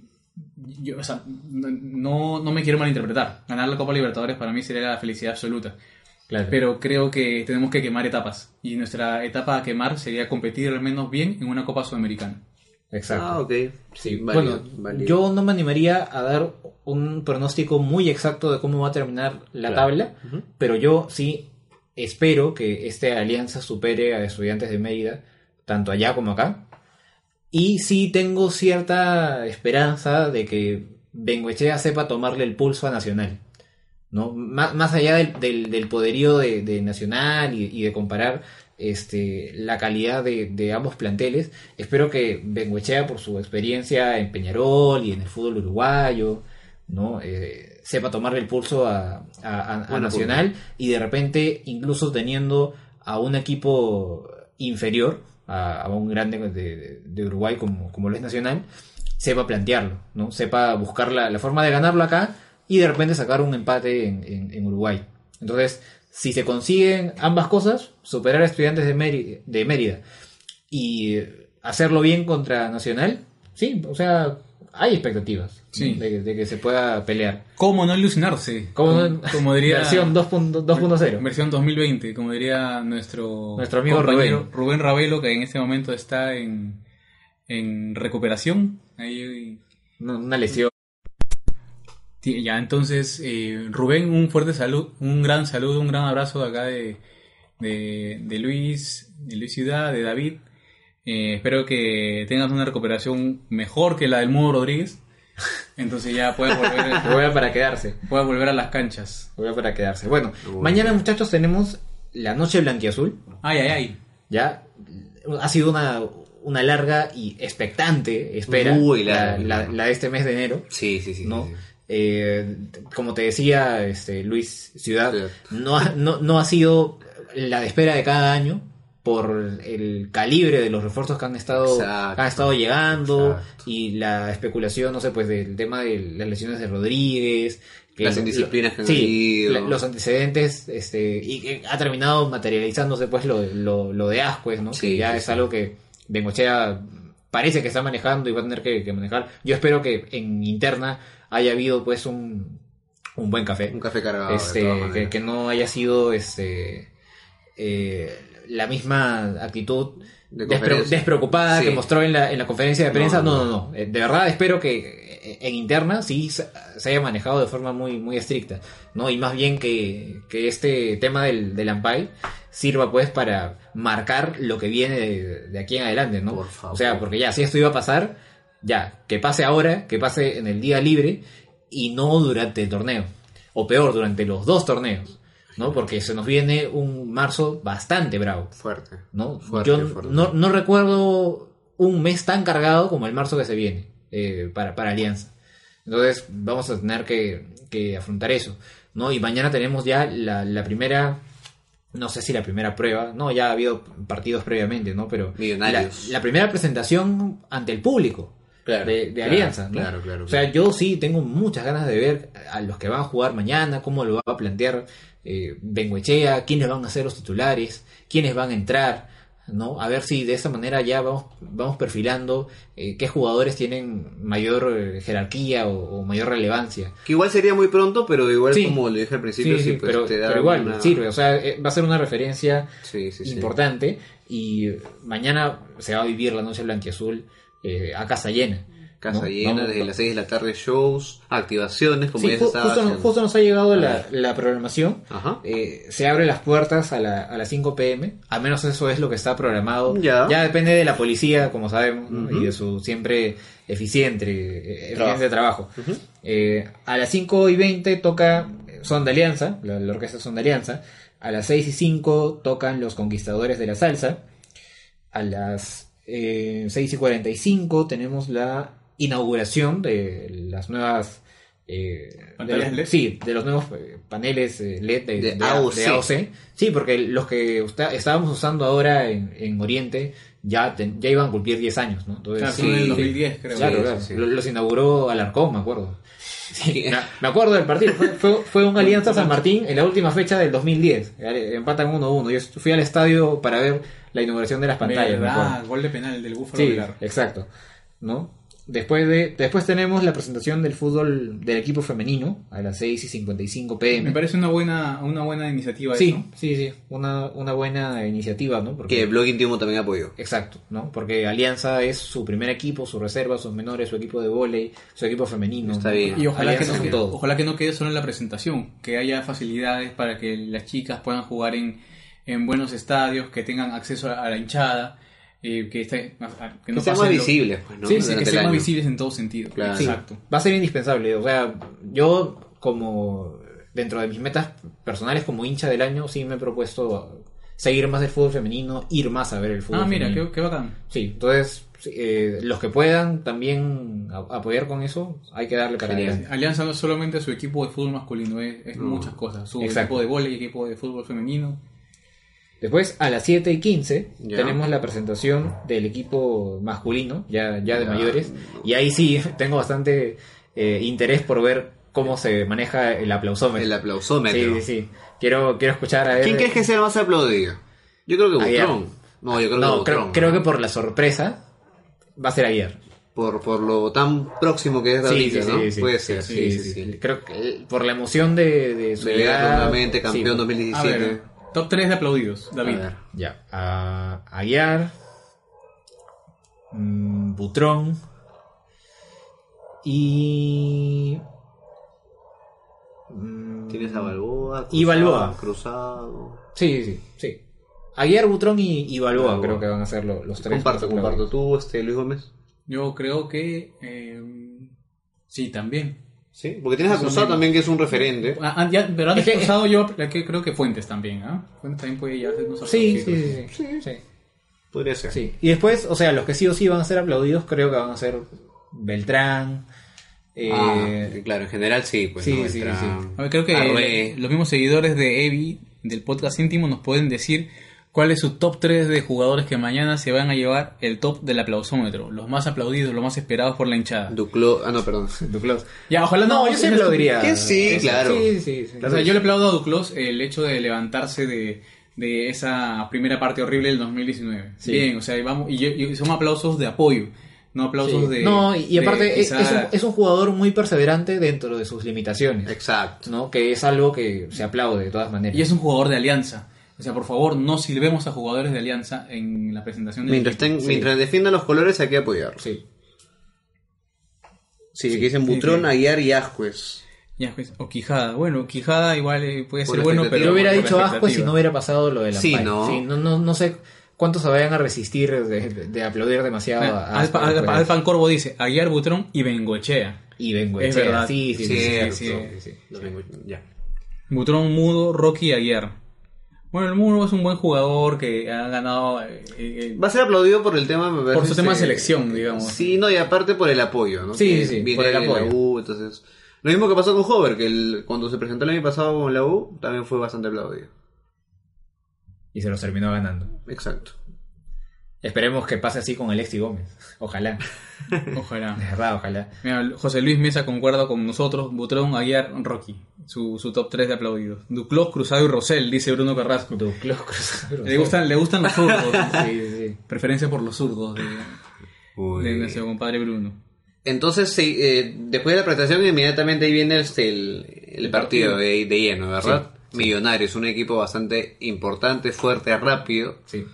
yo, o sea, no, no me quiero malinterpretar. Ganar la Copa Libertadores para mí sería la felicidad absoluta. Claro. Pero creo que tenemos que quemar etapas. Y nuestra etapa a quemar sería competir al menos bien en una Copa Sudamericana. Exacto. Ah, ok. Sí, válido, bueno, válido. yo no me animaría a dar un pronóstico muy exacto de cómo va a terminar la Claro. tabla, pero yo sí espero que esta alianza supere a estudiantes de Mérida, tanto allá como acá. Y sí tengo cierta esperanza de que Bengoechea sepa tomarle el pulso a Nacional. ¿no? Más, más allá del, del, del poderío de, de Nacional y, y de comparar este, la calidad de, de ambos planteles, espero que Bengoechea, por su experiencia en Peñarol y en el fútbol uruguayo, ¿no? Eh, sepa tomarle el pulso a, Nacional y de repente, incluso teniendo a un equipo inferior, a, a un grande de, de- de Uruguay como, como lo es Nacional, sepa plantearlo, ¿no? Sepa buscar la, la forma de ganarlo acá y de repente sacar un empate en, en- en Uruguay. Entonces, si se consiguen ambas cosas, superar a estudiantes de, Mérida, de Mérida y hacerlo bien contra Nacional, sí, o sea, hay expectativas Sí. ¿no? de, de que se pueda pelear. ¿Cómo no ilusionarse? Como, como, como diría... versión 2.0. 2.0. Versión 2020, como diría nuestro, Nuestro amigo compañero Rubén. Ravelo, que en este momento está en, en recuperación. Ahí, No, Una lesión. Ya, entonces, eh, Rubén, un fuerte salud, un gran saludo, un gran abrazo de acá de, de, de Luis, de Luis Ciudad, de David. Eh, espero que tengas una recuperación mejor que la del Mudo Rodríguez. Entonces ya puedas volver, Juega para quedarse. puedas volver a las canchas. Juega para quedarse. Bueno, mañana muchachos tenemos la noche blanquiazul. Ay, ay, ay. Ya ha sido una, una larga y expectante espera Muy la, larga. la- la de este mes de enero. Sí, sí, sí. ¿no? sí, sí. Eh, como te decía este, Luis Ciudad, no ha, no, no ha sido la de espera de cada año por el calibre de los refuerzos que han estado, Exacto. que han estado llegando Exacto. y la especulación, no sé, pues del tema de las lesiones de Rodríguez. Las indisciplinas que han sí, la- los antecedentes, este, y que ha terminado materializándose pues lo, lo, lo de Ascuez, ¿no? Sí, que ya sí, es sí. algo que Bengochea parece que está manejando y va a tener que, que manejar. Yo espero que en interna haya habido pues un, un buen café. Un café cargado. este, que, no haya sido este eh, la misma actitud De despre- conferencia. despreocupada Sí. que mostró en la, en la conferencia de prensa. No, No, no, no. Eh, De verdad espero que eh, en interna sí se se haya manejado de forma muy, muy estricta, ¿no? Y más bien que, que este tema del, del Ampay sirva pues para marcar lo que viene de, de aquí en adelante, ¿no? Por favor. O sea, porque ya, si esto iba a pasar, ya, que pase ahora, que pase en el día libre y no durante el torneo. O peor, durante los dos torneos, ¿no? Porque se nos viene un marzo bastante bravo, Fuerte. ¿no? Fuerte, Yo fuerte. No, no recuerdo un mes tan cargado como el marzo que se viene eh, para, para Alianza. Entonces vamos a tener que, que afrontar eso, ¿no? Y mañana tenemos ya la, la primera, no sé si la primera prueba, no, ya ha habido partidos previamente, ¿no? Pero la, la primera presentación ante el público Claro, de, de claro, Alianza, ¿no? claro, claro, O sea, yo sí tengo muchas ganas de ver a los que van a jugar mañana, cómo lo va a plantear eh, Bengoechea, quiénes van a ser los titulares, quiénes van a entrar, ¿no? A ver si de esa manera ya vamos, vamos perfilando eh, qué jugadores tienen mayor eh, jerarquía o, o mayor relevancia. Que igual sería muy pronto, pero igual Sí. como le dije al principio, Sí, sí, sí, pues pero, te da pero igual una- sirve, o sea, eh, va a ser una referencia importante y mañana se va a vivir la noche blanquiazul eh, a casa llena. Casa ¿no? llena, Vamos- desde las 6 de la tarde shows, activaciones, como Sí, ya se ju- estaba justo, haciendo. justo nos ha llegado la, la programación. Ajá. Eh, se abren las puertas a, la- a las 5 pm. Al menos eso es lo que está programado. Ya. depende de la policía, como sabemos, y de su siempre eficiente, Trabajo. eficiente trabajo. Eh, a las 5 y 20 toca Son de Alianza, la, la orquesta Son de Alianza. A las 6 y 5 tocan Los Conquistadores de la Salsa. A las eh, 6 y 45 tenemos la inauguración de las nuevas... eh, de ¿Pantallas los- LED? Sí, de los nuevos eh, paneles eh, LED de, De de- AOC. de AOC. Sí, porque los que estábamos usando ahora en, en Oriente ya, ten- ya iban a cumplir 10 años, ¿no? Entonces, Claro, sí, del sí. 2010, creo. Claro, Sí, claro. Los inauguró Alarcón, me acuerdo. Sí, me, acuerdo del partido. Fue, fue, fue un Alianza San Martín en la última fecha del 2010. Eh, Empatan 1-1. Yo fui al estadio para ver la inauguración de las pantallas. Verdad, gol de penal del Búfalo Sí, Velar. exacto. ¿No? Después, de, después tenemos la presentación del fútbol del equipo femenino a las 6 y 55 pm. Me parece una buena, una buena iniciativa Sí, eso. sí, sí. Una, una buena iniciativa, ¿no? Porque, Que Blog Íntimo también apoyó. Exacto, ¿no? Porque Alianza es su primer equipo, su reserva, sus menores, su equipo de vóley, su equipo femenino. Está bien. Y ojalá que, no todo. ojalá que no quede solo en la presentación, que haya facilidades para que las chicas puedan jugar en, en buenos estadios, que tengan acceso a, la hinchada, eh, que, esté- a- que no Que sean más lo- visibles, pues, ¿no? Sí, que sean más visibles en todo sentido. Claro. Sí, Exacto. va a ser indispensable. O sea, yo como dentro de mis metas personales como hincha del año, sí me he propuesto seguir más el fútbol femenino, ir más a ver el fútbol Ah, mira, femenino. qué, qué bacán. Sí, entonces eh, los que puedan también a- apoyar con eso, hay que darle para adelante. Alianza no es solamente su equipo de fútbol masculino, es, es No. muchas cosas. Su Exacto. equipo de vóley, equipo de fútbol femenino. Después, a las 7 y 15, Ya. tenemos la presentación del equipo masculino, ya, ya de Ya. mayores. Y ahí sí, tengo bastante eh, interés por ver cómo se maneja el aplausómetro. El aplausómetro. Sí, sí, sí. Quiero, quiero escuchar a ver. ¿Quién crees que sea el más aplaudido? Yo creo que. Butrón. No, yo creo No, que creo, Butrón. creo que por la sorpresa va a ser ayer. Por, por lo tan próximo que es de ahorita, ¿no? Puede ser, sí, sí, sí. Creo que eh, por la emoción de, de su De llegar nuevamente campeón sí. 2017. A ver, top 3 de aplaudidos, A David. ver. Ya, a Aguiar, mm, Butrón y... mm, Tienes a Balboa, Y Balboa. Cruzado. Sí, sí, sí. Aguiar, Butrón y, y Balboa Balboa. creo que van a ser lo- los tres. Comparto, comparto. ¿Tú, este, Luis Gómez? Yo creo que. eh, sí, también. Sí, porque tienes a Eso Cruzado mismo. también, que es un referente. Ah, ah, ya, pero que- cruzado yo que creo que Fuentes también, ¿ah? Fuentes también puede llevarse unos Sí, aplausitos. sí, sí, sí, sí. Podría ser. Sí. Y después, o sea, los que sí o sí van a ser aplaudidos creo que van a ser Beltrán. eh, Ah, claro, en general sí, pues. sí, ¿no? sí, Beltrán, sí. A ver, creo que los mismos seguidores de Evi, del podcast íntimo, nos pueden decir cuál es su top 3 de jugadores que mañana se van a llevar el top del aplausómetro. Los más aplaudidos, los más esperados por la hinchada. Duclos. Ah, no, perdón. Duclos. Ya, ojalá No, yo sí es- aplaudiría. que sí, Eso, claro. Sí, sí, sí. O sea, yo le aplaudo a Duclos el hecho de levantarse de, de esa primera parte horrible del 2019. Sí. Bien, o sea, y vamos, y, yo- y son aplausos de apoyo, no aplausos Sí. de... no, y, de aparte es, quizá- es un, es un jugador muy perseverante dentro de sus limitaciones, Exacto. ¿no? Que es algo que se aplaude de todas maneras. Y es un jugador de alianza. O sea, por favor, no silbemos a jugadores de Alianza en la presentación del Mientras, equipo. estén- mientras defiendan los colores hay que apoyarlos. Sí. Sí, aquí dicen sí, Butrón, sí. Aguiar y Ascuez. Ya, pues, o Quijada. Bueno, Quijada igual eh, puede Por ser bueno, pero... Yo hubiera dicho asco si no hubiera pasado lo de la Sí. ¿no? no, no, no sé cuántos se vayan a resistir de, de aplaudir demasiado a, a Alfa, Asco Alfa- después. Alfan Corvo dice Aguiar Butrón y Bengoechea. Y vengo Es verdad. Sí, sí, sí. Sí, sí. sí, sí. Ya. Butrón, Mudo, Rocky y Aguiar. Bueno, el Mudo es un buen jugador que ha ganado eh, eh, Va a ser aplaudido por el tema... me por su tema de este, selección, digamos. Sí, no, y aparte por el apoyo, ¿no? Sí, Que sí, viene por el la apoyo. U, entonces... Lo mismo que pasó con Hover, que el- cuando se presentó el año pasado con la U, también fue bastante aplaudido. Y se los terminó ganando. Exacto. Esperemos que pase así con Alexi Gómez. Ojalá. Ojalá. De verdad, ojalá. Mira, José Luis Mesa concuerda con nosotros, Butrón, Aguiar, Rocky, su, su top 3 de aplaudidos. Duclos, Cruzado y Rosell, dice Bruno Carrasco. Duclos Cruzado. Le gustan, le gustan los zurdos. Sí, sí. Preferencia por los zurdos de, de nuestro compadre Bruno. Entonces, sí, eh, después de la presentación, inmediatamente ahí viene este, el, el partido de, de lleno, ¿verdad? Millonarios, un equipo bastante importante, fuerte, rápido, sí.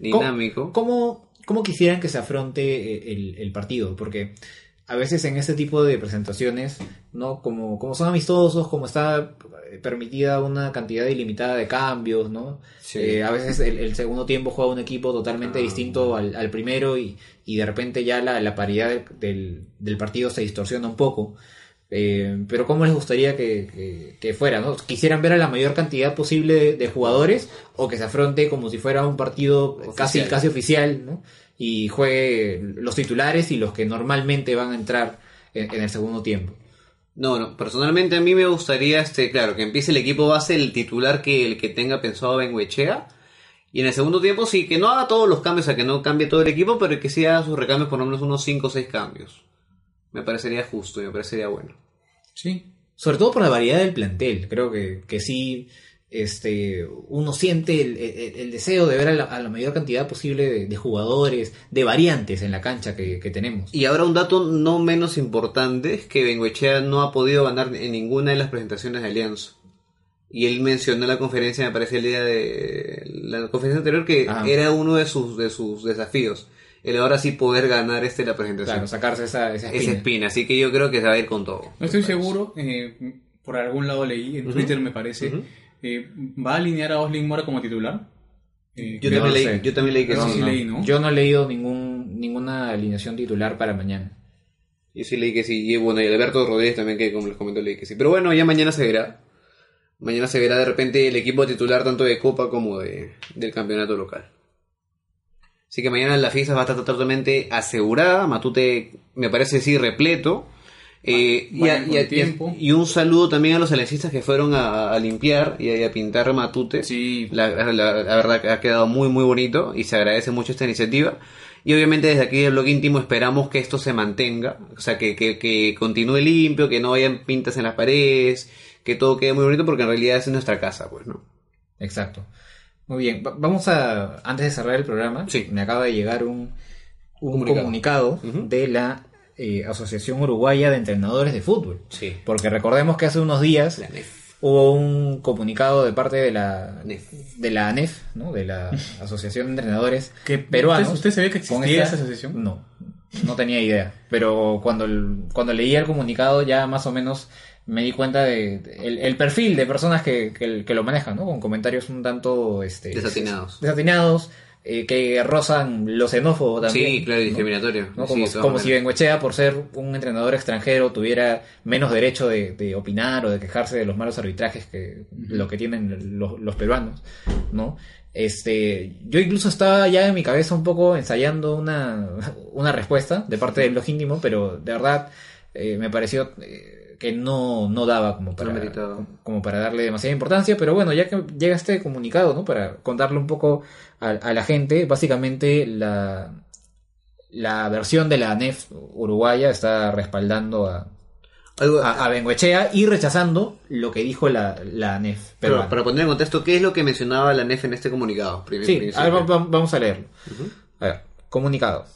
Dinámico. ¿Cómo, cómo quisieran que se afronte eh, el, el partido? Porque a veces en este tipo de presentaciones, ¿no? Como, como son amistosos, como está eh, permitida una cantidad ilimitada de cambios, ¿no? Sí. Eh, a veces el, el segundo tiempo juega un equipo totalmente Ah. distinto al, al primero y, y de repente ya la, la paridad del, del partido se distorsiona un poco. Eh, pero ¿cómo les gustaría que, que- que fuera? ¿no? ¿Quisieran ver a la mayor cantidad posible de, de jugadores o que se afronte como si fuera un partido casi, Oficial. casi oficial ¿no? y juegue los titulares y los que normalmente van a entrar en, en el segundo tiempo? No, no, personalmente a mí me gustaría, este, claro, que empiece el equipo base, el titular que el que tenga pensado Benguechea. Y en el segundo tiempo sí, que no haga todos los cambios, o sea, que no cambie todo el equipo, pero que sí haga sus recambios por lo menos unos 5 o 6 cambios. Me parecería justo y me parecería bueno. Sí. Sobre todo por la variedad del plantel. Creo que, que sí este, uno siente el, el- el deseo de ver a la, a la mayor cantidad posible de, de jugadores, de variantes en la cancha que, que tenemos. Y ahora un dato no menos importante es que Bengoechea no ha podido ganar en ninguna de las presentaciones de Alianza. Y él mencionó en la conferencia, me parece el día de la conferencia anterior, que Ah. era uno de sus, de sus desafíos. El ahora sí poder ganar este la presentación. Claro, sacarse esa, esa espina. Esa espina, así que yo creo que se va a ir con todo. No estoy seguro, eh, por algún lado leí, en Twitter me parece, eh, ¿va a alinear a Oslin Mora como titular? Eh, Yo, también leí, sé. yo también leí que No, sí. sí leí, ¿no? Yo no he leído ningún, ninguna alineación titular para mañana. Yo sí leí que sí. Y bueno, y Alberto Rodríguez también, que como les comentó, leí que sí. Pero bueno, ya mañana se verá. Mañana se verá de repente el equipo titular tanto de Copa como de, del campeonato local. Así que mañana la fiesta va a estar totalmente asegurada. Matute me parece sí repleto. Eh, y, a- y a- tiempo. y un saludo también a los alencistas que fueron a, a limpiar y a, y a pintar Matute. Sí. La, la- la verdad que ha quedado muy muy bonito y se agradece mucho esta iniciativa. Y obviamente desde aquí del blog íntimo esperamos que esto se mantenga, o sea, que, que, que continúe limpio, que no hayan pintas en las paredes, que todo quede muy bonito porque en realidad es nuestra casa, pues, ¿no? Exacto. Muy bien, va- vamos a, antes de cerrar el programa, Sí. me acaba de llegar un, un Comunicado. de la eh, Asociación Uruguaya de Entrenadores de Fútbol. Sí. Porque recordemos que hace unos días hubo un comunicado de parte de la NEF. de la ANEF, ¿no? de la Asociación de Entrenadores ¿Que Peruanos. ¿Usted, usted sabía que existía esa asociación? No, no tenía idea. Pero cuando, el- cuando leía el comunicado ya más o menos me di cuenta de, de- el, el perfil de personas que, que, que lo manejan, ¿no? Con comentarios un tanto este, Desatinados. desatinados, eh, que rozan lo xenófobo también. Sí, claro, discriminatorio. ¿no? Como, como si. Bengoechea, por ser un entrenador extranjero, tuviera menos derecho de, de opinar o de quejarse de los malos arbitrajes que lo que tienen los, los peruanos, ¿no? Este, yo incluso estaba ya en mi cabeza un poco ensayando una, una respuesta de parte del blog íntimo, pero de verdad eh, me pareció eh, que no, no daba como para, No como, para darle demasiada importancia, pero bueno, ya que llega este comunicado, ¿no? Para contarle un poco a, a la gente, básicamente la, la versión de la ANEF uruguaya está respaldando a, a, a Bengoechea y rechazando lo que dijo la, la ANEF pero para poner en contexto, ¿qué es lo que mencionaba la NEF en este comunicado? Prim- Sí, a ver, vamos a leerlo. A ver, comunicado.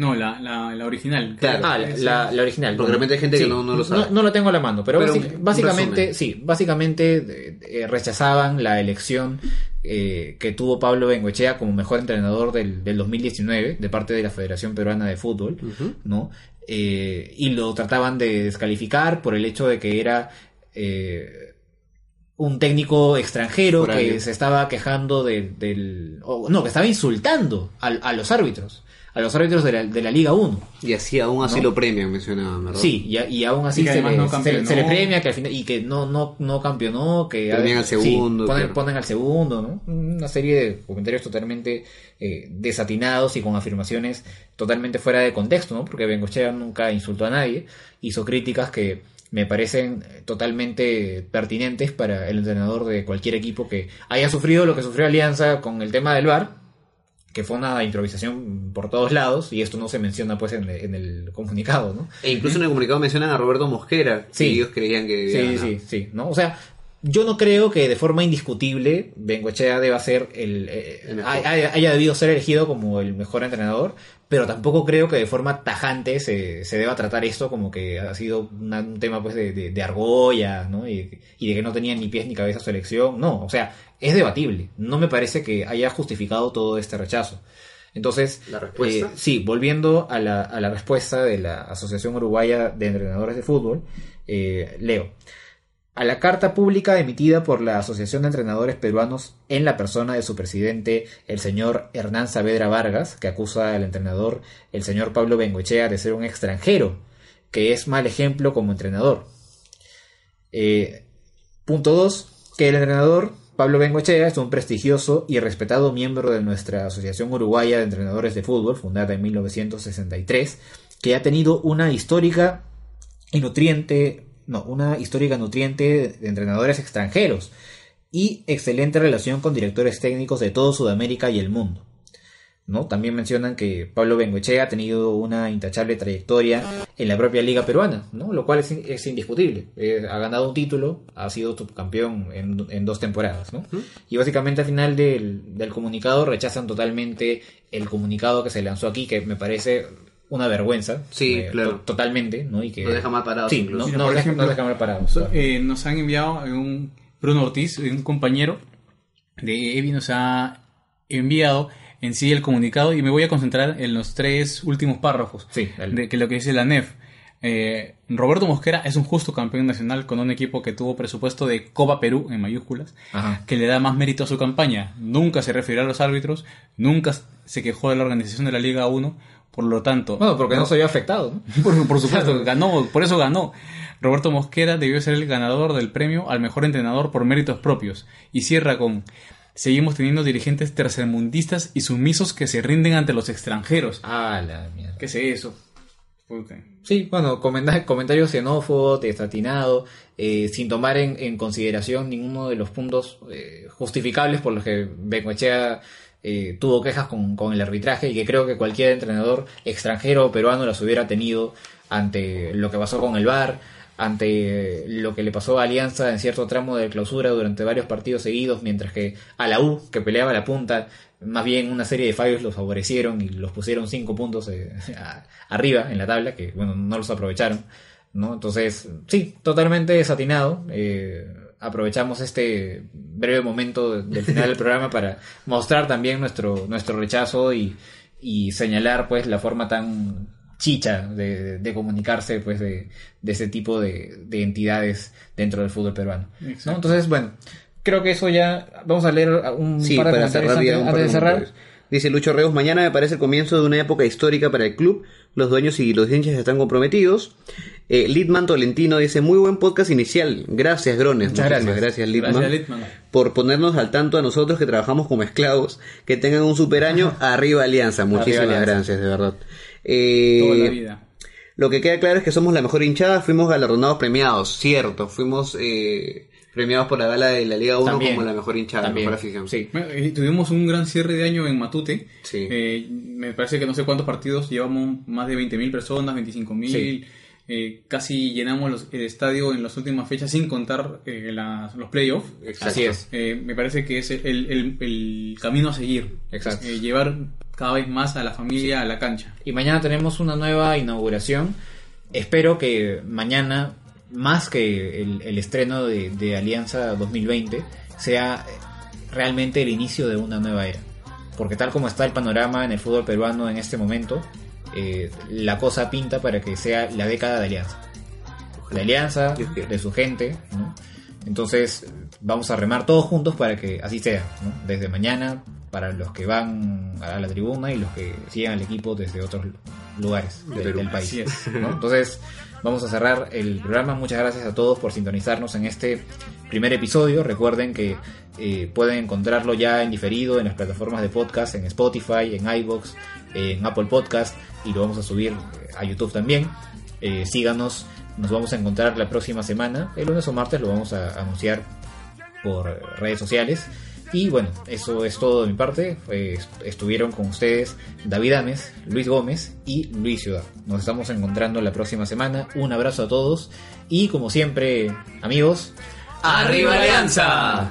No, la, la, la original. Claro. Ah, la, la- la original. Porque de repente hay gente que no- no lo sabe. No, no la tengo a la mano, pero, Pero básic- un básicamente, resumen. sí, básicamente eh, eh, rechazaban la elección eh, que tuvo Pablo Bengoechea como mejor entrenador del, del 2019 de parte de la Federación Peruana de Fútbol, ¿no? Eh, y lo trataban de descalificar por el hecho de que era eh, un técnico extranjero que se estaba quejando de- del... no, que estaba insultando a, a los árbitros, a los árbitros de la, de la Liga 1. Y así aún así ¿No? lo premian, mencionaban, ¿verdad? Sí, y, aún así Y se, le, no se- campeonó. se le premia que al final, y que no, no, no campeonó, que Premian al sí, segundo, ponen, claro. ponen al segundo, ¿no? Una serie de comentarios totalmente eh, desatinados y con afirmaciones totalmente fuera de contexto, ¿no? Porque Bengochea nunca insultó a nadie, hizo críticas que me parecen totalmente pertinentes para el entrenador de cualquier equipo que haya sufrido lo que sufrió Alianza con el tema del VAR, que fue una improvisación por todos lados, y esto no se menciona pues en, en el comunicado, ¿no? E incluso en el comunicado mencionan a Roberto Mosquera, Sí. que ellos creían que Sí, sí, sí, ¿no? O sea, yo no creo que de forma indiscutible Bengochea deba ser el, eh, El haya, haya debido ser elegido como el mejor entrenador, pero tampoco creo que de forma tajante se, se deba tratar esto como que ha sido una- un tema pues de, de, de argolla, ¿no? Y, y de que no tenía ni pies ni cabeza su elección. No, o sea, es debatible. No me parece que haya justificado todo este rechazo. Entonces, ¿La respuesta? eh, sí, volviendo a la, a la respuesta de la Asociación Uruguaya de Entrenadores de Fútbol, eh, leo. A la carta pública emitida por la Asociación de Entrenadores Peruanos en la persona de su presidente, el señor Hernán Saavedra Vargas, que acusa al entrenador, el señor Pablo Bengochea, de ser un extranjero, que es mal ejemplo como entrenador. Eh, punto 2. Que el entrenador Pablo Bengochea es un prestigioso y respetado miembro de nuestra Asociación Uruguaya de Entrenadores de Fútbol, fundada en 1963, que ha tenido una histórica y nutriente, no, una histórica nutriente de entrenadores extranjeros y excelente relación con directores técnicos de todo Sudamérica y el mundo. ¿no? También mencionan que Pablo Bengoechea ha tenido una intachable trayectoria en la propia liga peruana, ¿no? lo cual es, es indiscutible. Eh, ha ganado un título, ha sido subcampeón en, en dos temporadas. ¿no? Y básicamente al final del, del comunicado rechazan totalmente el comunicado que se lanzó aquí, que me parece una vergüenza. Sí, eh, claro. to- totalmente. ¿no? Y que, Nos deja mal parados Sí, incluso. no, Mira, no por deja, ejemplo, no deja mal parados. So- eh, nos han enviado un Bruno Ortiz, un compañero de Evi, nos ha enviado en sí el comunicado y me voy a concentrar en los tres últimos párrafos Sí, de que lo que dice la NEF. Eh, Roberto Mosquera es un justo campeón nacional con un equipo que tuvo presupuesto de Copa Perú en mayúsculas, Ajá. que le da más mérito a su campaña. Nunca se refirió a los árbitros, nunca se quejó de la organización de la Liga 1, por lo tanto... Bueno, porque no se había afectado. ¿no? Por, por supuesto, ganó, por eso ganó. Roberto Mosquera debió ser el ganador del premio al mejor entrenador por méritos propios. Y cierra con, seguimos teniendo dirigentes tercermundistas y sumisos que se rinden ante los extranjeros. Ah, la mierda. ¿Qué es eso? Sí, bueno, comenta- comentarios xenófobos, desatinado, eh, sin tomar en, en consideración ninguno de los puntos eh, justificables por los que Bengoechea eh, tuvo quejas con, con el arbitraje y que creo que cualquier entrenador extranjero o peruano las hubiera tenido ante lo que pasó con el VAR, ante lo que le pasó a Alianza en cierto tramo de clausura durante varios partidos seguidos, mientras que a la U, que peleaba la punta, más bien una serie de fallos los favorecieron y los pusieron cinco puntos eh, arriba en la tabla, que bueno, no los aprovecharon, ¿no? Entonces, sí, totalmente desatinado. eh, aprovechamos este breve momento del final del programa para mostrar también nuestro, nuestro rechazo y, y señalar pues la forma tan chicha de, de comunicarse pues de, de ese tipo de, de entidades dentro del fútbol peruano. ¿no? Entonces, bueno, creo que eso ya vamos a leer un Sí, par de para comentarios cerrar antes, antes de de cerrar. comentarios. Dice Lucho Reus, mañana me parece el comienzo de una época histórica para el club. Los dueños y los hinchas están comprometidos. Eh, Litman Tolentino dice, muy buen podcast inicial. Gracias, Grones. Muchas gracias. gracias, Litman. Gracias, Litman. Por ponernos al tanto a nosotros que trabajamos como esclavos. Que tengan un super año. Arriba Alianza. Muchísimas Alianza. gracias, de verdad. Eh, Toda la vida. Lo que queda claro es que somos la mejor hinchada, fuimos galardonados premiados, cierto, fuimos eh, premiados por la gala de la Liga 1 También. como la mejor hinchada, la También. mejor afición. Sí. Bueno, tuvimos un gran cierre de año en Matute. Sí. Eh, me parece que no sé cuántos partidos llevamos más de 20.000 personas, 25.000. Sí. Eh, casi llenamos los- el estadio en las últimas fechas sin contar eh, las- los playoffs. Exacto. Así es. Eh, me parece que es el, el- el camino a seguir. Exacto. Eh, llevar cada vez más a la familia, a la cancha. Y mañana tenemos una nueva inauguración. Espero que mañana, más que el, el estreno de, de Alianza 2020, sea realmente el inicio de una nueva era. Porque tal como está el panorama en el fútbol peruano en este momento, eh, la cosa pinta para que sea la década de Alianza. De Alianza, de su gente, ¿no? Entonces vamos a remar todos juntos para que así sea, ¿no? Desde mañana, para los que van a la tribuna y los que siguen al equipo desde otros lugares De del- país. ¿no? Entonces, vamos a cerrar el programa. Muchas gracias a todos por sintonizarnos en este primer episodio. Recuerden que eh, pueden encontrarlo ya en diferido en las plataformas de podcast, en Spotify, en iBox, en Apple Podcast y lo vamos a subir eh, a YouTube también. Eh, síganos, nos vamos a encontrar la próxima semana. El lunes o martes lo vamos a anunciar por redes sociales. Y bueno, eso es todo de mi parte. Eh, est- estuvieron con ustedes David Ames, Luis Gómez y Luis Ciudad. Nos estamos encontrando la próxima semana. Un abrazo a todos y como siempre, amigos, ¡Arriba Alianza!